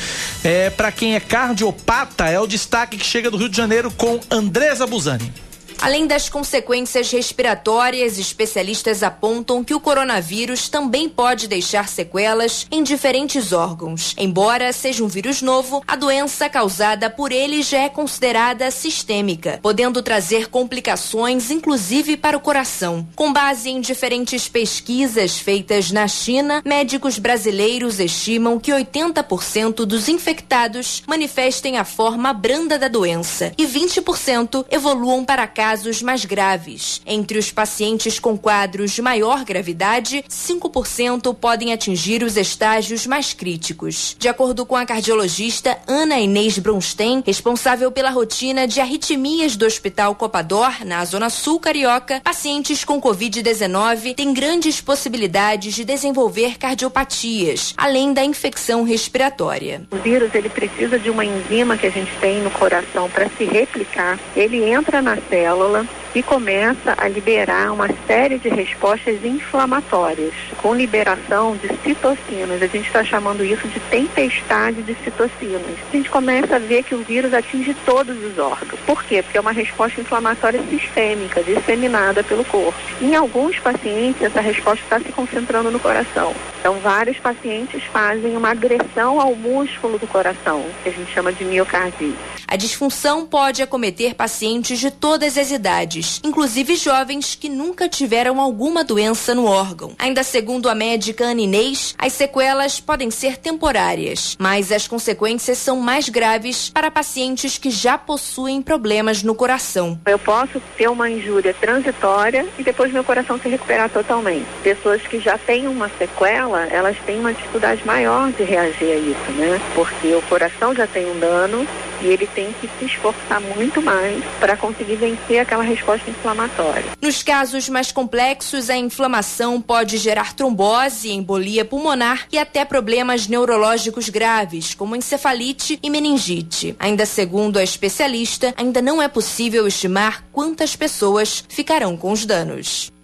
[SPEAKER 3] É, Para quem é cardiopata, é o destaque que chega do Rio de Janeiro com Andresa Buzani.
[SPEAKER 23] Além das consequências respiratórias, especialistas apontam que o coronavírus também pode deixar sequelas em diferentes órgãos. Embora seja um vírus novo, a doença causada por ele já é considerada sistêmica, podendo trazer complicações, inclusive para o coração. Com base em diferentes pesquisas feitas na China, médicos brasileiros estimam que 80% dos infectados manifestem a forma branda da doença e 20% evoluam para cá casos mais graves. Entre os pacientes com quadros de maior gravidade, 5% podem atingir os estágios mais críticos. De acordo com a cardiologista Ana Inês Bronstein, responsável pela rotina de arritmias do Hospital Copador, na Zona Sul Carioca, pacientes com Covid-19 têm grandes possibilidades de desenvolver cardiopatias, além da infecção respiratória.
[SPEAKER 24] O vírus ele precisa de uma enzima que a gente tem no coração para se replicar. Ele entra na célula célula e começa a liberar uma série de respostas inflamatórias, com liberação de citocinas. A gente está chamando isso de tempestade de citocinas. A gente começa a ver que o vírus atinge todos os órgãos. Por quê? Porque é uma resposta inflamatória sistêmica, disseminada pelo corpo. Em alguns pacientes, essa resposta está se concentrando no coração. Então, vários pacientes fazem uma agressão ao músculo do coração, que a gente chama de miocardite.
[SPEAKER 23] A disfunção pode acometer pacientes de todas as idades, inclusive jovens que nunca tiveram alguma doença no órgão. Ainda segundo a médica Ana Inês, as sequelas podem ser temporárias, mas as consequências são mais graves para pacientes que já possuem problemas no coração.
[SPEAKER 24] Eu posso ter uma injúria transitória e depois meu coração se recuperar totalmente. Pessoas que já têm uma sequela, elas têm uma dificuldade maior de reagir a isso, né? Porque o coração já tem um dano e ele tem que se esforçar muito mais para conseguir vencer aquela resposta inflamatória.
[SPEAKER 23] Nos casos mais complexos, a inflamação pode gerar trombose, embolia pulmonar e até problemas neurológicos graves, como encefalite e meningite. Ainda segundo a especialista, ainda não é possível estimar quantas pessoas ficarão com os danos.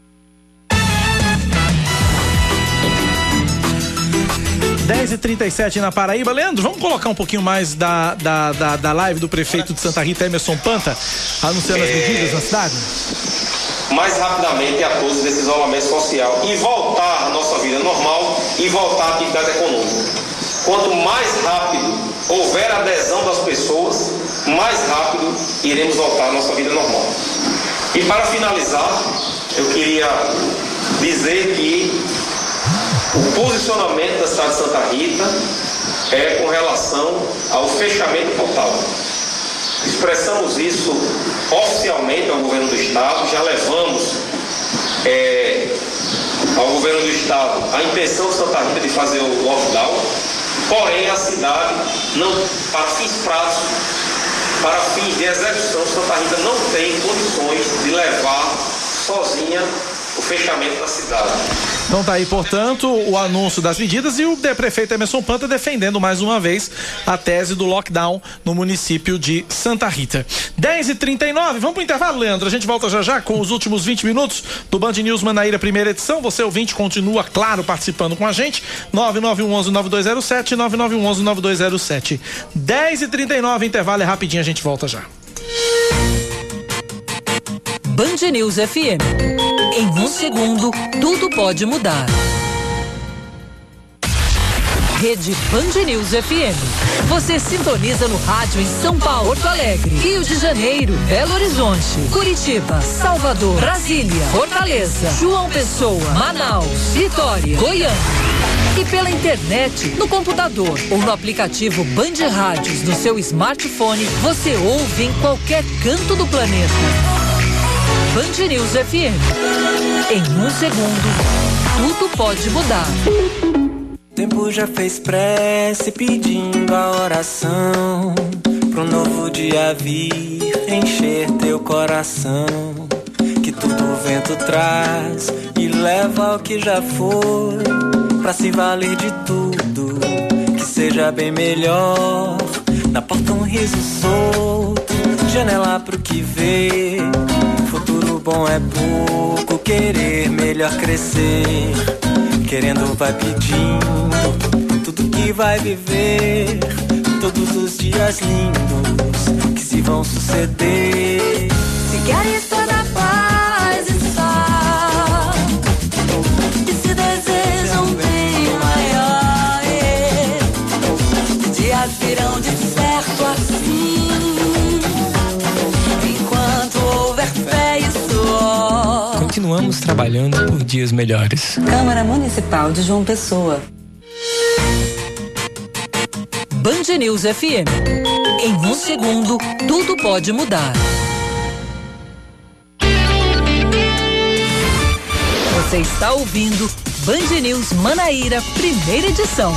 [SPEAKER 3] 10 e 37 na Paraíba. Leandro, vamos colocar um pouquinho mais da, da, da, da live do prefeito de Santa Rita, Emerson Panta, anunciando as medidas na cidade?
[SPEAKER 22] mais rapidamente a todos desse isolamento social e voltar à nossa vida normal e voltar à atividade econômica. Quanto mais rápido houver adesão das pessoas, mais rápido iremos voltar à nossa vida normal. E para finalizar, eu queria dizer que o posicionamento da cidade de Santa Rita é com relação ao fechamento total. Expressamos isso oficialmente ao governo do Estado, já levamos é, ao governo do Estado a intenção de Santa Rita de fazer o lockdown, porém a cidade, não, para fins práticos, para fins de execução, Santa Rita não tem condições de levar sozinha fechamento da cidade.
[SPEAKER 3] Então tá aí, portanto, o anúncio das medidas e o prefeito Emerson Panta defendendo mais uma vez a tese do lockdown no município de Santa Rita. 10 e 39 vamos pro intervalo, Leandro. A gente volta já já com os últimos 20 minutos do Band News Manaíra, primeira edição. Você, ouvinte, continua, claro, participando com a gente. 9911-9207, 9911-9207. 10 e 39 intervalo é rapidinho, a gente volta já.
[SPEAKER 1] Band News FM. Em um segundo, tudo pode mudar. Rede Band News FM. Você sintoniza no rádio em São Paulo, Porto Alegre, Rio de Janeiro, Belo Horizonte, Curitiba, Salvador, Brasília, Fortaleza, João Pessoa, Manaus, Vitória, Goiânia. E pela internet, no computador ou no aplicativo Band Rádios no seu smartphone, você ouve em qualquer canto do planeta. Band News FM. Em um segundo, tudo pode mudar.
[SPEAKER 25] Tempo já fez prece pedindo a oração pro novo dia vir encher teu coração. Que tudo o vento traz e leva ao que já foi, pra se valer de tudo, que seja bem melhor. Na porta um riso solto, janela pro que vê. Bom é pouco, querer melhor crescer. Querendo vai pedindo tudo que vai viver. Todos os dias lindos que se vão suceder.
[SPEAKER 26] Se queres
[SPEAKER 27] continuamos trabalhando por dias melhores.
[SPEAKER 1] Câmara Municipal de João Pessoa. Band News FM. Em um segundo, tudo pode mudar. Você está ouvindo Band News Manaíra, primeira edição.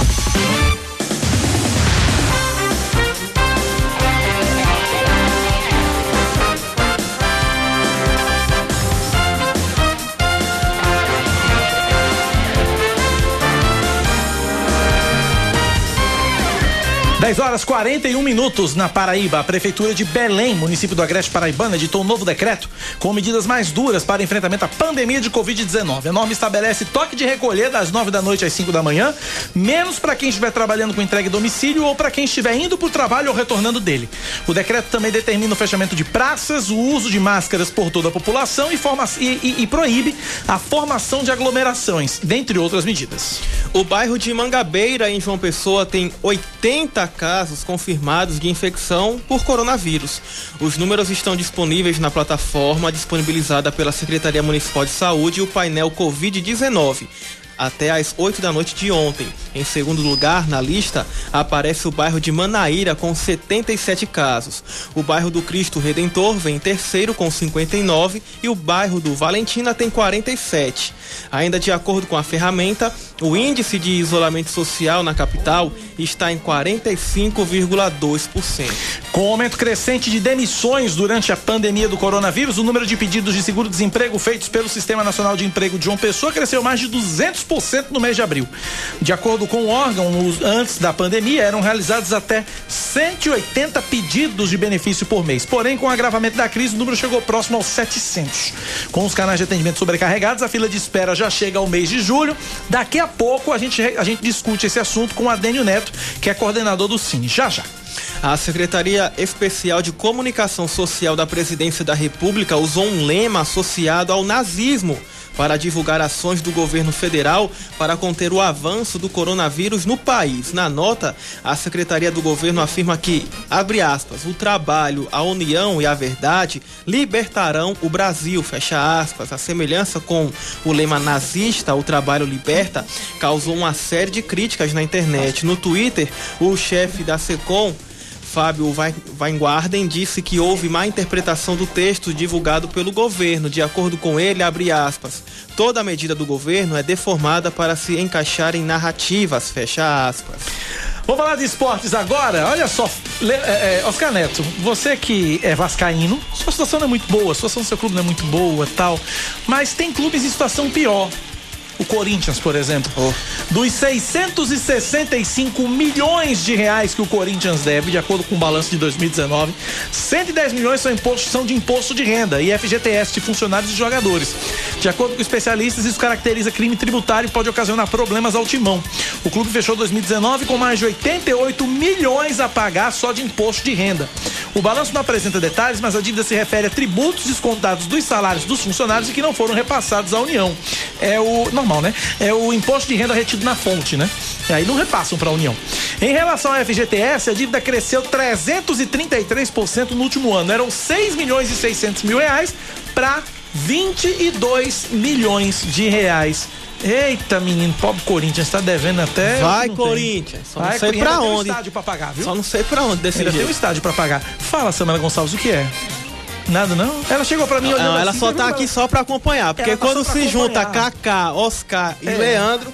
[SPEAKER 3] Dez horas 41 minutos na Paraíba. A Prefeitura de Belém, município do Agreste Paraibano, editou um novo decreto com medidas mais duras para enfrentamento à pandemia de Covid-19. A norma estabelece toque de recolher das 9 da noite às 5 da manhã, menos para quem estiver trabalhando com entrega em domicílio ou para quem estiver indo para o trabalho ou retornando dele. O decreto também determina o fechamento de praças, o uso de máscaras por toda a população e, forma, e, e, e proíbe a formação de aglomerações, dentre outras medidas.
[SPEAKER 4] O bairro de Mangabeira, em João Pessoa, tem 80 casos confirmados de infecção por coronavírus. Os números estão disponíveis na plataforma disponibilizada pela Secretaria Municipal de Saúde e o painel Covid-19 até às 8 da noite de ontem. Em segundo lugar na lista aparece o bairro de Manaíra com 77 casos. O bairro do Cristo Redentor vem em terceiro com 59 e o bairro do Valentina tem 47. Ainda de acordo com a ferramenta, o índice de isolamento social na capital está em 45,2%.
[SPEAKER 3] Com o aumento crescente de demissões durante a pandemia do coronavírus, o número de pedidos de seguro-desemprego feitos pelo Sistema Nacional de Emprego de João Pessoa cresceu mais de 200% no mês de abril. De acordo com o órgão, antes da pandemia eram realizados até 180 pedidos de benefício por mês. Porém, com o agravamento da crise, o número chegou próximo aos 700. Com os canais de atendimento sobrecarregados, a fila de espera já chega ao mês de julho. Daqui a pouco a gente, a gente discute esse assunto com Adênio Neto, que é coordenador do Cine. Já já.
[SPEAKER 4] A Secretaria Especial de Comunicação Social da Presidência da República usou um lema associado ao nazismo para divulgar ações do governo federal para conter o avanço do coronavírus no país. Na nota, a Secretaria do Governo afirma que, abre aspas, o trabalho, a união e a verdade libertarão o Brasil, fecha aspas. A semelhança com o lema nazista, o trabalho liberta, causou uma série de críticas na internet. No Twitter, o chefe da SECOM, Fábio Weingarten disse que houve má interpretação do texto divulgado pelo governo. De acordo com ele, abre aspas, toda medida do governo é deformada para se encaixar em narrativas, fecha aspas.
[SPEAKER 3] Vamos falar de esportes agora? Olha só, é, é, Oscar Neto, você que é vascaíno, sua situação não é muito boa, a situação do seu clube não é muito boa tal, mas tem clubes em situação pior. O Corinthians, por exemplo. Oh. Dos 665 milhões de reais que o Corinthians deve, de acordo com o balanço de 2019, 110 milhões são, imposto, são de imposto de renda e FGTS de funcionários e jogadores. De acordo com especialistas, isso caracteriza crime tributário e pode ocasionar problemas ao timão. O clube fechou 2019 com mais de 88 milhões a pagar só de imposto de renda. O balanço não apresenta detalhes, mas a dívida se refere a tributos descontados dos salários dos funcionários e que não foram repassados à União. É o normal, né? É o imposto de renda retido na fonte, né? E aí não repassam para a União. Em relação ao FGTS, a dívida cresceu 333% no último ano. Eram 6 milhões e 600 mil reais para 22 milhões de reais. Eita, menino, pobre Corinthians, tá devendo até.
[SPEAKER 4] Vai, Corinthians. Só Vai, não sei pra onde. Tem um
[SPEAKER 3] estádio pra pagar, viu?
[SPEAKER 4] Só não sei pra onde desse
[SPEAKER 3] Ainda jeito. tem um estádio pra pagar. Fala, Samara Gonçalves, o que é? Nada não? Ela chegou pra mim
[SPEAKER 4] não,
[SPEAKER 3] olhando
[SPEAKER 4] ela
[SPEAKER 3] assim,
[SPEAKER 4] só tá aqui só pra acompanhar. Porque quando se junta Kaká, Oscar e
[SPEAKER 3] É.
[SPEAKER 4] Leandro.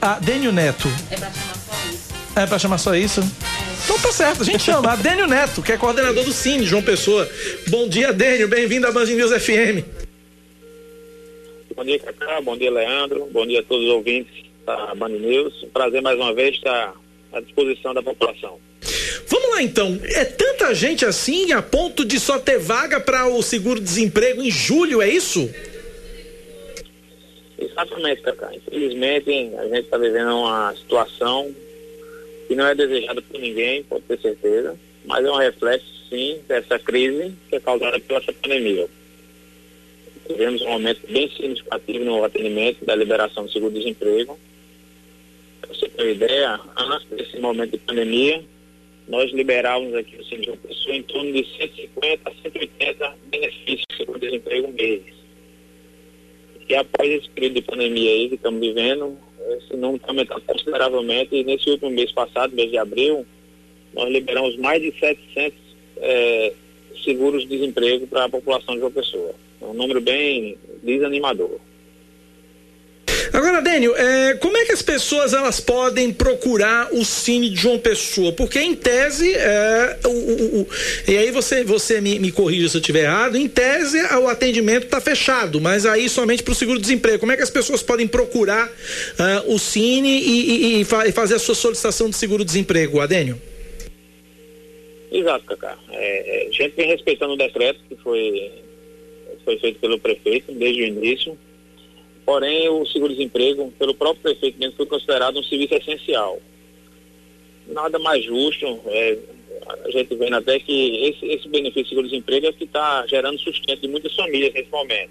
[SPEAKER 3] Ah, Dênio Neto.
[SPEAKER 14] É pra chamar só isso.
[SPEAKER 3] É pra chamar só isso? Então tá certo, a gente chama. A Dênio Neto, que é coordenador do Cine, João Pessoa. Bom dia, Dênio. Bem-vindo à Band News FM.
[SPEAKER 17] Bom dia, Cacá. Bom dia, Leandro. Bom dia a todos os ouvintes da Band News. Prazer mais uma vez estar à disposição da população.
[SPEAKER 3] Vamos lá então. É tanta gente assim a ponto de só ter vaga para o seguro-desemprego em julho, é isso?
[SPEAKER 17] Exatamente, Cacá. Infelizmente, a gente está vivendo uma situação que não é desejada por ninguém, pode ter certeza, mas é um reflexo, sim, dessa crise que é causada pela essa pandemia. Tivemos um aumento bem significativo no atendimento da liberação do seguro-desemprego. Para você ter uma ideia, antes desse momento de pandemia, nós liberávamos aqui no Centro de Pessoa em torno de 150 a 180 benefícios de seguro-desemprego mês. E após esse período de pandemia aí que estamos vivendo, esse número está aumentando consideravelmente e nesse último mês passado, mês de abril, nós liberamos mais de 700 eh, seguros de desemprego para a população de João Pessoa. É um número bem desanimador.
[SPEAKER 3] Agora, Dênio, é, como é que as pessoas elas podem procurar o Cine de João Pessoa? Porque em tese, é, o, o, o- e aí você, você me, me corrija se eu estiver errado, em tese o atendimento está fechado, mas aí somente para o seguro-desemprego. Como é que as pessoas podem procurar ah, o Cine e, e- e fa- e fazer a sua solicitação de seguro-desemprego, Adênio?
[SPEAKER 17] Exato, Cacá. É, é, a gente vem respeitando o decreto que foi, foi feito pelo prefeito desde o início. Porém, o seguro-desemprego, pelo próprio prefeito mesmo, foi considerado um serviço essencial. Nada mais justo, é, a gente vendo até que esse, esse benefício seguro-desemprego é que está gerando sustento de muitas famílias nesse momento.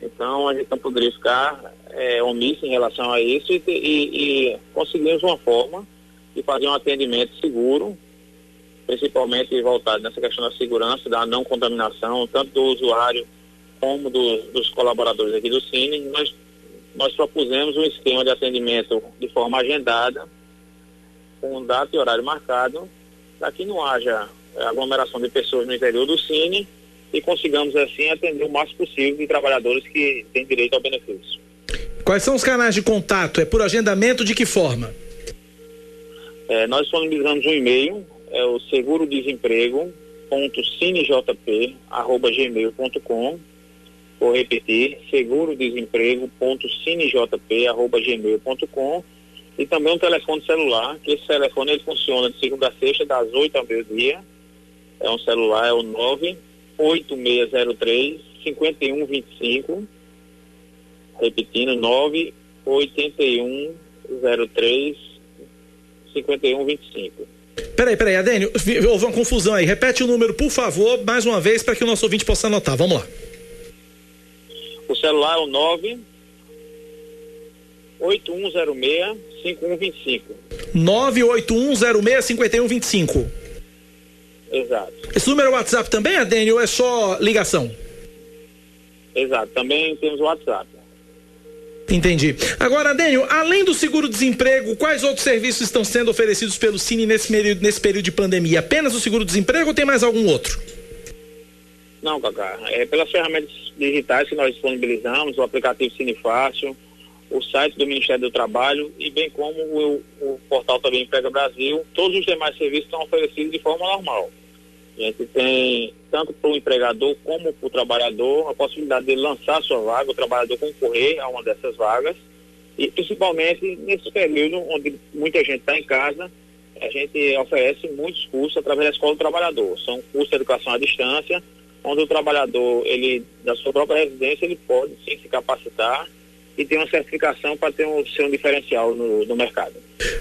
[SPEAKER 17] Então, a gente não poderia ficar é, omisso em relação a isso e, e, e conseguimos uma forma de fazer um atendimento seguro, principalmente voltado nessa questão da segurança, da não contaminação, tanto do usuário como do- dos colaboradores aqui do Cine. Nós, nós propusemos um esquema de atendimento de forma agendada, com data e horário marcado, para que não haja eh, aglomeração de pessoas no interior do Cine e consigamos, assim, atender o máximo possível de trabalhadores que têm direito ao benefício.
[SPEAKER 3] Quais são os canais de contato? É por agendamento de que forma?
[SPEAKER 17] É, nós disponibilizamos um e-mail, é o segurodesemprego.cinejp.gmail.com Vou repetir, segurodesemprego.cinejp.gmail.com e também um telefone celular, que esse telefone ele funciona de segunda a sexta, das 8 ao meio-dia. É um celular, é o 98603 5125. Repetindo, 98103 5125.
[SPEAKER 3] Peraí, peraí, Adênio, houve uma confusão aí. Repete o número, por favor, mais uma vez, para que o nosso ouvinte possa anotar. Vamos lá.
[SPEAKER 17] O celular é o 9 8106 5125.
[SPEAKER 3] 981065125.
[SPEAKER 17] Exato,
[SPEAKER 3] Esse número é WhatsApp também, Adênio, ou é só ligação?
[SPEAKER 17] exato. Também temos o WhatsApp.
[SPEAKER 3] Entendi. Agora, Adênio, além do seguro-desemprego, quais outros serviços estão sendo oferecidos pelo Cine nesse período, nesse período de pandemia? Apenas o seguro-desemprego ou tem mais algum outro?
[SPEAKER 17] Não, Cacá. É pelas ferramentas digitais que nós disponibilizamos, o aplicativo Cine Fácil, o site do Ministério do Trabalho e bem como o, o portal também Emprega Brasil, todos os demais serviços estão oferecidos de forma normal. A gente tem, tanto para o empregador como para o trabalhador, a possibilidade de lançar sua vaga, o trabalhador concorrer a uma dessas vagas. E principalmente nesse período onde muita gente está em casa, a gente oferece muitos cursos através da Escola do Trabalhador. São cursos de educação à distância, onde o trabalhador, ele, da sua própria residência, ele pode sim se capacitar e ter uma certificação para ter um, ser um diferencial no, no mercado.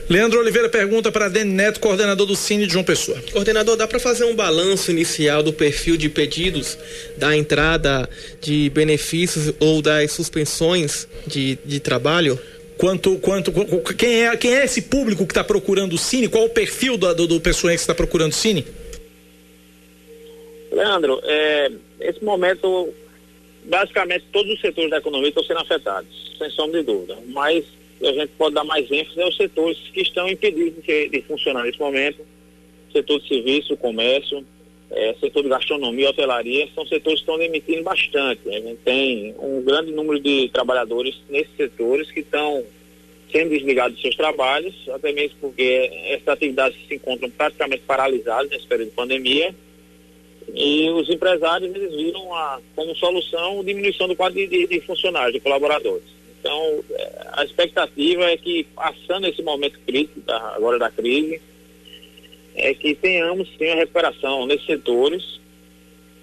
[SPEAKER 3] Leandro Oliveira pergunta para Adênio Neto, coordenador do Cine de João Pessoa.
[SPEAKER 4] Coordenador, dá para fazer um balanço inicial do perfil de pedidos, da entrada de benefícios ou das suspensões de, de trabalho?
[SPEAKER 3] Quanto, quanto, qu- qu- quem é, quem é esse público que está procurando o Cine? Qual o perfil do, do, do pessoal que está procurando o Cine?
[SPEAKER 17] Leandro, é, esse momento, basicamente todos os setores da economia estão sendo afetados, sem sombra de dúvida. Mas a gente pode dar mais ênfase aos setores que estão impedidos de, de funcionar nesse momento. Setor de serviço, comércio, é, setor de gastronomia, hotelaria, são setores que estão demitindo bastante. A gente tem um grande número de trabalhadores nesses setores que estão sendo desligados dos seus trabalhos, até mesmo porque essas atividades se encontram praticamente paralisadas nesse período de pandemia. E os empresários eles viram a, como solução a diminuição do quadro de, de, funcionários, de colaboradores. Então, eh, a expectativa é que, passando esse momento crítico da- agora da crise, é que tenhamos sim a recuperação nesses setores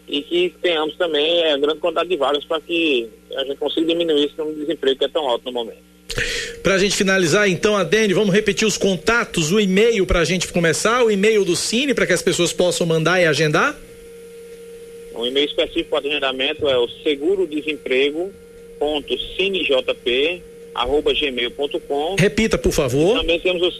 [SPEAKER 17] e que tenhamos também é, grande quantidade de vagas para que a gente consiga diminuir esse desemprego que é tão alto no momento.
[SPEAKER 3] Para a gente finalizar, então, Adênio, vamos repetir os contatos, o e-mail para a gente começar, o e-mail do Cine para que as pessoas possam mandar e agendar.
[SPEAKER 17] Um e-mail específico para o agendamento é o segurodesemprego.cinejp.gmail.com
[SPEAKER 3] Repita, por favor.
[SPEAKER 17] Também temos o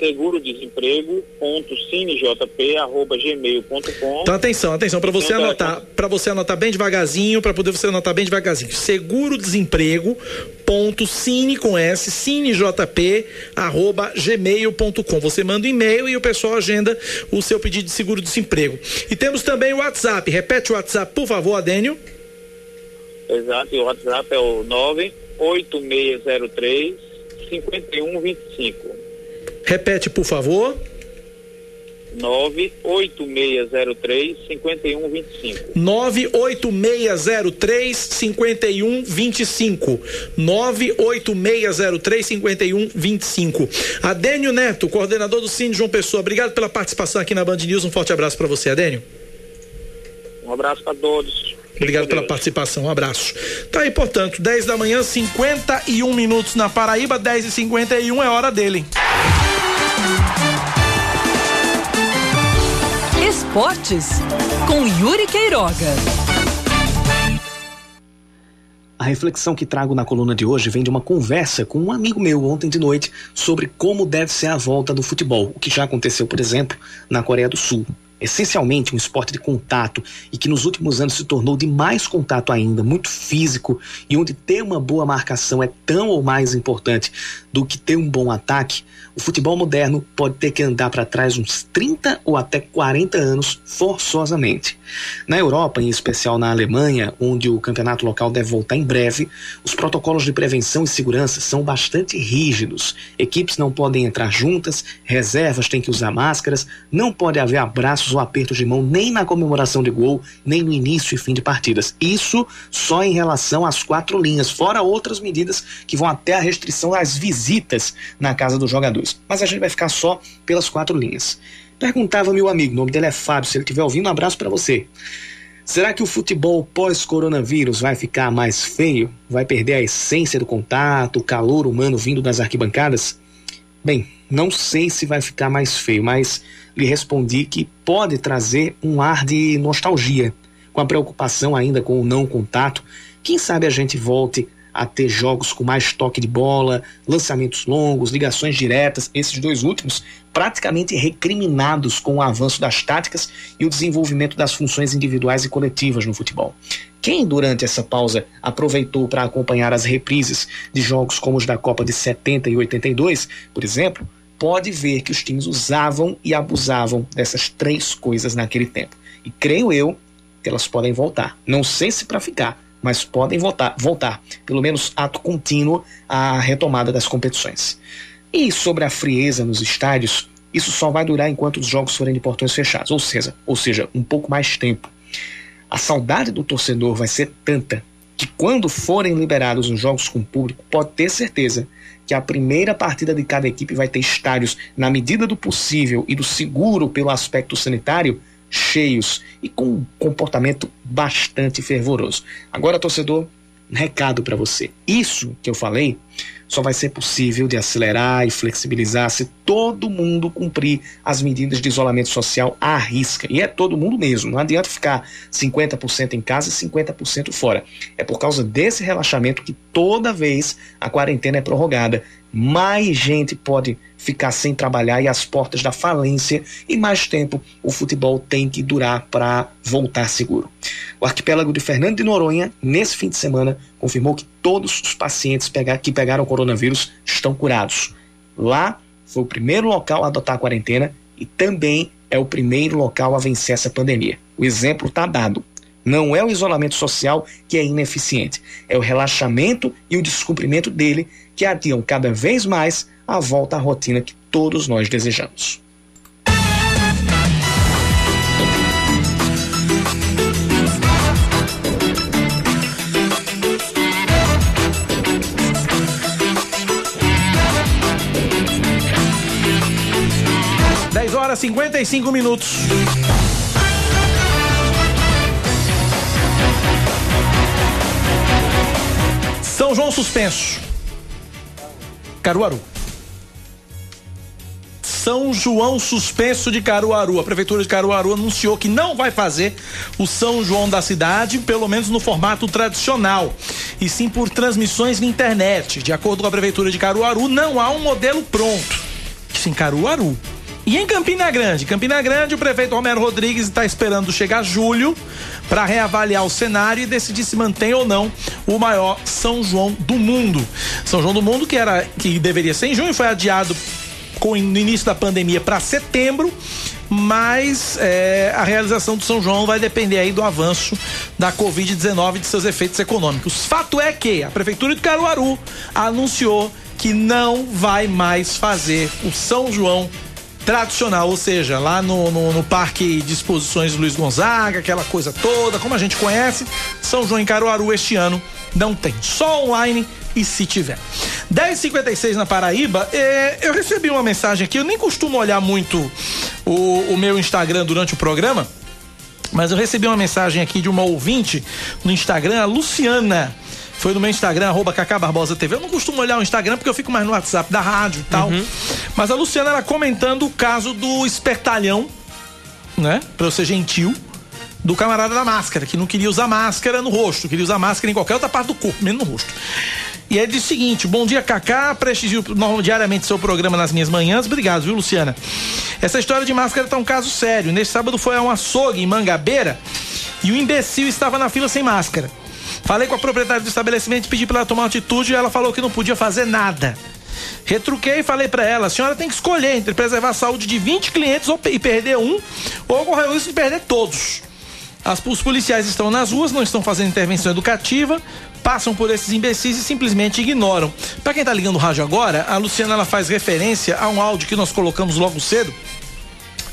[SPEAKER 17] segurodesemprego.cinejp.gmail.com
[SPEAKER 3] Então atenção, atenção, para você
[SPEAKER 17] Tem um
[SPEAKER 3] anotar, para você anotar bem devagarzinho, para poder você anotar bem devagarzinho. Seguro desemprego ponto cine com s cinejp arroba gmail.com. Você manda um e-mail e o pessoal agenda o seu pedido de seguro desemprego. E temos também o WhatsApp. Repete o WhatsApp, por favor, Adênio.
[SPEAKER 17] Exato, e o WhatsApp é o
[SPEAKER 28] 98603 5125.
[SPEAKER 3] Repete, por favor.
[SPEAKER 28] 98603 5125.
[SPEAKER 3] 98603 5125. 98603 5125. Adênio Neto, coordenador do Cine João Pessoa, obrigado pela participação aqui na Band News. Um forte abraço para você, Adênio.
[SPEAKER 28] Um abraço para todos.
[SPEAKER 3] Obrigado pela participação, um abraço. Tá aí, portanto, 10 da manhã, 51 minutos na Paraíba, 10 e 51 é hora dele.
[SPEAKER 1] Esportes com Yuri Queiroga.
[SPEAKER 29] A reflexão que trago na coluna de hoje vem de uma conversa com um amigo meu ontem de noite sobre como deve ser a volta do futebol, o que já aconteceu, por exemplo, na Coreia do Sul. Essencialmente um esporte de contato e que nos últimos anos se tornou de mais contato ainda, muito físico e onde ter uma boa marcação é tão ou mais importante do que ter um bom ataque, o futebol moderno pode ter que andar para trás uns 30 ou até 40 anos forçosamente. Na Europa, em especial na Alemanha, onde o campeonato local deve voltar em breve, os protocolos de prevenção e segurança são bastante rígidos. Equipes não podem entrar juntas, reservas têm que usar máscaras, não pode haver abraços ou apertos de mão nem na comemoração de gol, nem no início e fim de partidas. Isso só em relação às quatro linhas, fora outras medidas que vão até a restrição às visitas na casa dos jogadores. Mas a gente vai ficar só pelas quatro linhas. Perguntava meu amigo, o nome dele é Fábio, se ele estiver ouvindo, um abraço para você. Será que o futebol pós-coronavírus vai ficar mais feio? Vai perder a essência do contato, o calor humano vindo das arquibancadas? Bem, não sei se vai ficar mais feio, mas lhe respondi que pode trazer um ar de nostalgia, com a preocupação ainda com o não contato. Quem sabe a gente volte a ter jogos com mais toque de bola, lançamentos longos, ligações diretas, esses dois últimos praticamente recriminados com o avanço das táticas e o desenvolvimento das funções individuais e coletivas no futebol. Quem durante essa pausa aproveitou para acompanhar as reprises de jogos como os da Copa de 70 e 82, por exemplo, pode ver que os times usavam e abusavam dessas três coisas naquele tempo. E creio eu que elas podem voltar. Não sei se para ficar, mas podem voltar, voltar, pelo menos ato contínuo, à retomada das competições. E sobre a frieza nos estádios, isso só vai durar enquanto os jogos forem de portões fechados, ou seja, ou seja, um pouco mais tempo. A saudade do torcedor vai ser tanta que quando forem liberados os jogos com público, pode ter certeza que a primeira partida de cada equipe vai ter estádios na medida do possível e do seguro pelo aspecto sanitário cheios e com um comportamento bastante fervoroso. Agora, torcedor, um recado para você. Isso que eu falei só vai ser possível de acelerar e flexibilizar se todo mundo cumprir as medidas de isolamento social à risca. E é todo mundo mesmo. Não adianta ficar 50% em casa e 50% fora. É por causa desse relaxamento que toda vez a quarentena é prorrogada, mais gente pode ficar sem trabalhar e as portas da falência e mais tempo o futebol tem que durar para voltar seguro. O arquipélago de Fernando de Noronha, nesse fim de semana, confirmou que todos os pacientes que pegaram coronavírus estão curados. Lá foi o primeiro local a adotar a quarentena e também é o primeiro local a vencer essa pandemia. O exemplo está dado. Não é o isolamento social que é ineficiente, é o relaxamento e o descumprimento dele que adiam cada vez mais a volta à rotina que todos nós desejamos.
[SPEAKER 3] Dez horas e 55 minutos. São João suspenso. Caruaru. São João suspenso de Caruaru. A prefeitura de Caruaru anunciou que não vai fazer o São João da cidade, pelo menos no formato tradicional, e sim por transmissões na internet. De acordo com a prefeitura de Caruaru, não há um modelo pronto. Isso em Caruaru. E em Campina Grande? Campina Grande, o prefeito Romero Rodrigues está esperando chegar julho para reavaliar o cenário e decidir se mantém ou não o maior São João do mundo. São João do mundo que era que deveria ser em junho foi adiado com no início da pandemia para setembro mas é, a realização do São João vai depender aí do avanço da Covid-19 e de seus efeitos econômicos. Fato é que a Prefeitura de Caruaru anunciou que não vai mais fazer o São João tradicional, ou seja, lá no, no, no Parque de Exposições Luiz Gonzaga, aquela coisa toda, como a gente conhece, São João em Caruaru este ano não tem, só online e se tiver. 10h56 na Paraíba, é, eu recebi uma mensagem aqui, eu nem costumo olhar muito o, o meu Instagram durante o programa, mas eu recebi uma mensagem aqui de uma ouvinte no Instagram, a Luciana. Foi no meu Instagram, arroba Cacá Barbosa TV. Eu não costumo olhar o Instagram porque eu fico mais no WhatsApp da rádio e tal.
[SPEAKER 30] Uhum.
[SPEAKER 3] Mas a Luciana era comentando o caso do espertalhão, né? Pra eu ser gentil. Do camarada da máscara, que não queria usar máscara no rosto, queria usar máscara em qualquer outra parte do corpo, menos no rosto. E ele diz o seguinte: bom dia, Cacá. Prestigio diariamente seu programa nas minhas manhãs. Obrigado, viu, Luciana? Essa história de máscara tá um caso sério. Neste sábado foi a um açougue em Mangabeira e o imbecil estava na fila sem máscara. Falei com a proprietária do estabelecimento, pedi para ela tomar atitude e ela falou que não podia fazer nada. Retruquei e falei para ela: a senhora tem que escolher entre preservar a saúde de 20 clientes e perder um, ou correr o risco de perder todos. As, os policiais estão nas ruas, não estão fazendo intervenção educativa, passam por esses imbecis e simplesmente ignoram. Para quem tá ligando o rádio agora, a Luciana ela faz referência a um áudio que nós colocamos logo cedo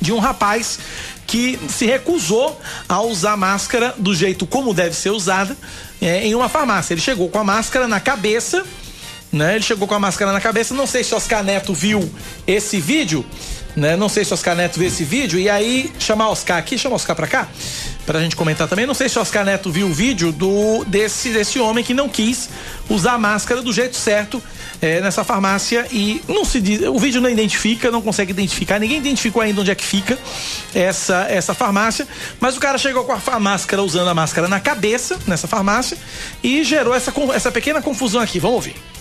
[SPEAKER 3] de um rapaz que se recusou a usar máscara do jeito como deve ser usada é, em uma farmácia. Ele chegou com a máscara na cabeça, né? Ele chegou com a máscara na cabeça. Não sei se Oscar Neto viu esse vídeo, né? Não sei se Oscar Neto viu esse vídeo. E aí, chamar Oscar aqui, chama o Oscar pra cá, pra gente comentar também. Não sei se o Oscar Neto viu o vídeo do, desse, desse homem que não quis usar a máscara do jeito certo é, nessa farmácia e não se diz, o vídeo não identifica, não consegue identificar, ninguém identificou ainda onde é que fica essa, essa farmácia, mas o cara chegou com a máscara, usando a máscara na cabeça, nessa farmácia, e gerou essa, essa pequena confusão aqui. Vamos ouvir.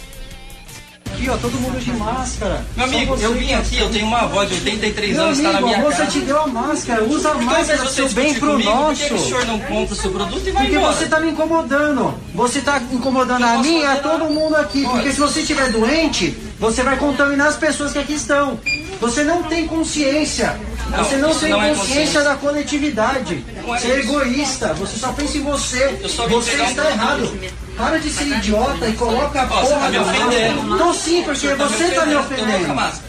[SPEAKER 12] Aqui, ó, todo mundo de máscara.
[SPEAKER 31] Meu amigo,
[SPEAKER 12] você
[SPEAKER 31] eu vim aqui, eu tenho uma avó de 83
[SPEAKER 12] Meu
[SPEAKER 31] anos, está na
[SPEAKER 12] amigo,
[SPEAKER 31] minha
[SPEAKER 12] você
[SPEAKER 31] casa.
[SPEAKER 12] te deu a máscara, usa a
[SPEAKER 31] Então,
[SPEAKER 12] máscara
[SPEAKER 31] você
[SPEAKER 12] seu bem pro
[SPEAKER 31] comigo, por
[SPEAKER 12] nosso.
[SPEAKER 31] que que o senhor não compra o seu produto e vai
[SPEAKER 12] Porque
[SPEAKER 31] embora?
[SPEAKER 12] você tá me incomodando. Você tá incomodando a mim e a todo mundo aqui. Porque se você estiver doente, você vai contaminar as pessoas que aqui estão. Você não tem consciência.
[SPEAKER 31] Não,
[SPEAKER 12] você não tem
[SPEAKER 31] não é
[SPEAKER 12] consciência da coletividade.
[SPEAKER 31] É
[SPEAKER 12] Você é egoísta. Você só pensa em você.
[SPEAKER 31] Eu
[SPEAKER 12] Você está errado. Para de ser idiota e coloca a
[SPEAKER 31] você
[SPEAKER 12] porra
[SPEAKER 31] tá me
[SPEAKER 12] da
[SPEAKER 31] ofendendo.
[SPEAKER 12] máscara. Não sim, porque
[SPEAKER 31] Você tá me
[SPEAKER 12] você tá
[SPEAKER 31] ofendendo. Eu tô com a
[SPEAKER 12] ofendendo.
[SPEAKER 31] máscara.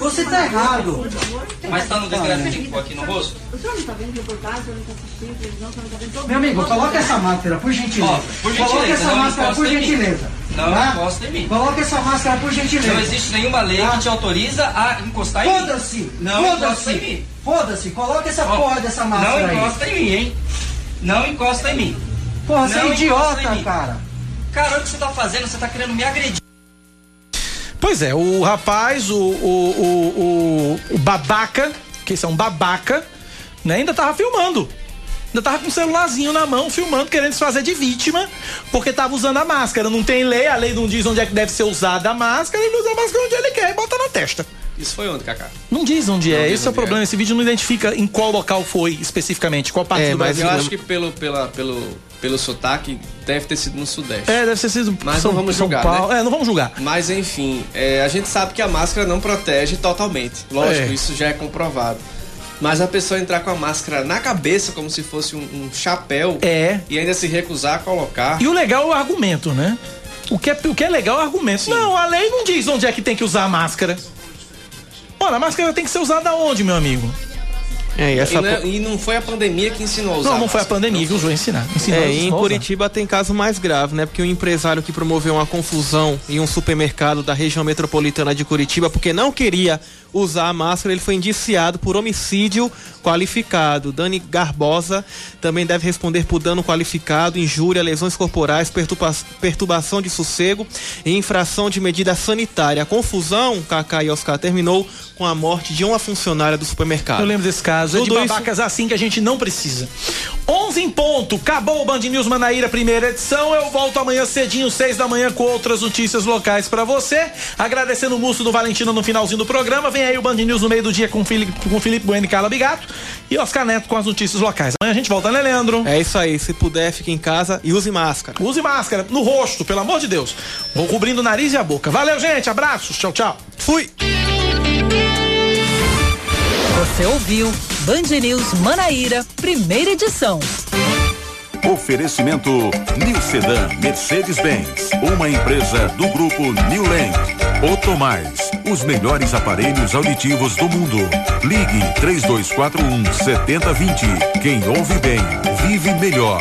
[SPEAKER 12] Você tá errado.
[SPEAKER 31] Mas tá no desgráfico aqui no rosto?
[SPEAKER 32] O senhor não está vendo reportagem, o senhor não está assistindo televisão, o senhor não está vendo
[SPEAKER 12] Meu amigo, coloca essa máscara, por gentileza.
[SPEAKER 31] Por
[SPEAKER 12] Coloca essa máscara, por gentileza.
[SPEAKER 31] Não
[SPEAKER 12] tá?
[SPEAKER 31] encosta em mim.
[SPEAKER 12] Coloca essa máscara, por gentileza.
[SPEAKER 31] Não existe nenhuma lei que te autoriza a encostar em mim.
[SPEAKER 12] Foda-se!
[SPEAKER 31] Não encosta em
[SPEAKER 12] Foda-se!
[SPEAKER 31] mim.
[SPEAKER 12] Foda-se! Coloca essa porra dessa máscara
[SPEAKER 31] Não
[SPEAKER 12] aí.
[SPEAKER 31] encosta em mim, hein? Não encosta em mim.
[SPEAKER 12] Porra, você é
[SPEAKER 31] Não
[SPEAKER 12] idiota, cara.
[SPEAKER 31] Cara, o que você tá fazendo, você tá querendo me agredir.
[SPEAKER 3] Pois é, o rapaz, o, o, o, o, o babaca, que é um babaca, né, ainda tava filmando. Ainda tava com o celularzinho na mão, filmando, querendo se fazer de vítima, porque tava usando a máscara. Não tem lei, a lei não diz onde é que deve ser usada a máscara, ele usa a máscara onde ele quer e bota na testa.
[SPEAKER 30] Isso foi onde, Cacá?
[SPEAKER 3] Não diz onde
[SPEAKER 30] Não
[SPEAKER 3] é,
[SPEAKER 30] diz
[SPEAKER 3] esse é o
[SPEAKER 30] onde
[SPEAKER 3] problema. Esse vídeo não identifica em qual local foi especificamente, qual parte
[SPEAKER 30] É,
[SPEAKER 3] do
[SPEAKER 30] mas
[SPEAKER 3] Brasil.
[SPEAKER 30] eu acho que pelo, pela, pelo, pelo sotaque deve ter sido no Sudeste.
[SPEAKER 3] É, deve ter sido
[SPEAKER 30] Mas
[SPEAKER 3] São-
[SPEAKER 30] não vamos
[SPEAKER 3] São
[SPEAKER 30] julgar,
[SPEAKER 3] Paulo.
[SPEAKER 30] né?
[SPEAKER 3] É, não vamos julgar.
[SPEAKER 30] Mas enfim, é, a gente sabe que a máscara não protege totalmente. Lógico,
[SPEAKER 3] É.
[SPEAKER 30] isso já é comprovado. Mas a pessoa entrar com a máscara na cabeça, como se fosse um, um chapéu,
[SPEAKER 3] É.
[SPEAKER 30] e ainda se recusar a colocar.
[SPEAKER 3] E o legal é o argumento, né? O que é, o que é legal é o argumento. Não, a lei não diz onde é que tem que usar a máscara. Olha, a máscara tem que ser usada onde, meu amigo?
[SPEAKER 30] É, e,
[SPEAKER 3] essa
[SPEAKER 30] não, é- e não foi a pandemia que ensinou usar.
[SPEAKER 3] Não, não foi a pandemia que usou a ensinar. Ensinou
[SPEAKER 30] É, em. Curitiba
[SPEAKER 4] tem caso mais grave, né? Porque um empresário que promoveu uma confusão em um supermercado da região metropolitana de Curitiba porque não queria usar a máscara, ele foi indiciado por homicídio qualificado. Dani Garbosa também deve responder por dano qualificado, injúria, lesões corporais, perturba- perturbação de sossego e infração de medida sanitária. A confusão, Kaká e Oscar, terminou com a morte de uma funcionária do supermercado.
[SPEAKER 3] Eu lembro desse caso. É de
[SPEAKER 4] Tudo isso-
[SPEAKER 3] babacas assim que a gente não precisa. 11 em ponto. Acabou o Band News Manaíra, primeira edição. Eu volto amanhã cedinho, 6 da manhã, com outras notícias locais pra você. Agradecendo o Múcio do Valentino no finalzinho do programa. Vem aí o Band News no meio do dia com o Felipe, com o Felipe Bueno e Carla Bigato. E Oscar Neto com as notícias locais. Amanhã a gente volta, né, Leandro?
[SPEAKER 4] É isso aí. Se puder, fique em casa e use máscara.
[SPEAKER 3] Use máscara no rosto, pelo amor de Deus. Vou cobrindo o nariz e a boca. Valeu, gente. Abraços. Tchau, tchau.
[SPEAKER 4] Fui.
[SPEAKER 1] Você ouviu Band News Manaíra, primeira edição.
[SPEAKER 33] Oferecimento New Sedan Mercedes-Benz, uma empresa do grupo New Land. Otomais, os melhores aparelhos auditivos do mundo. Ligue 3241 7020. Quem ouve bem, vive melhor.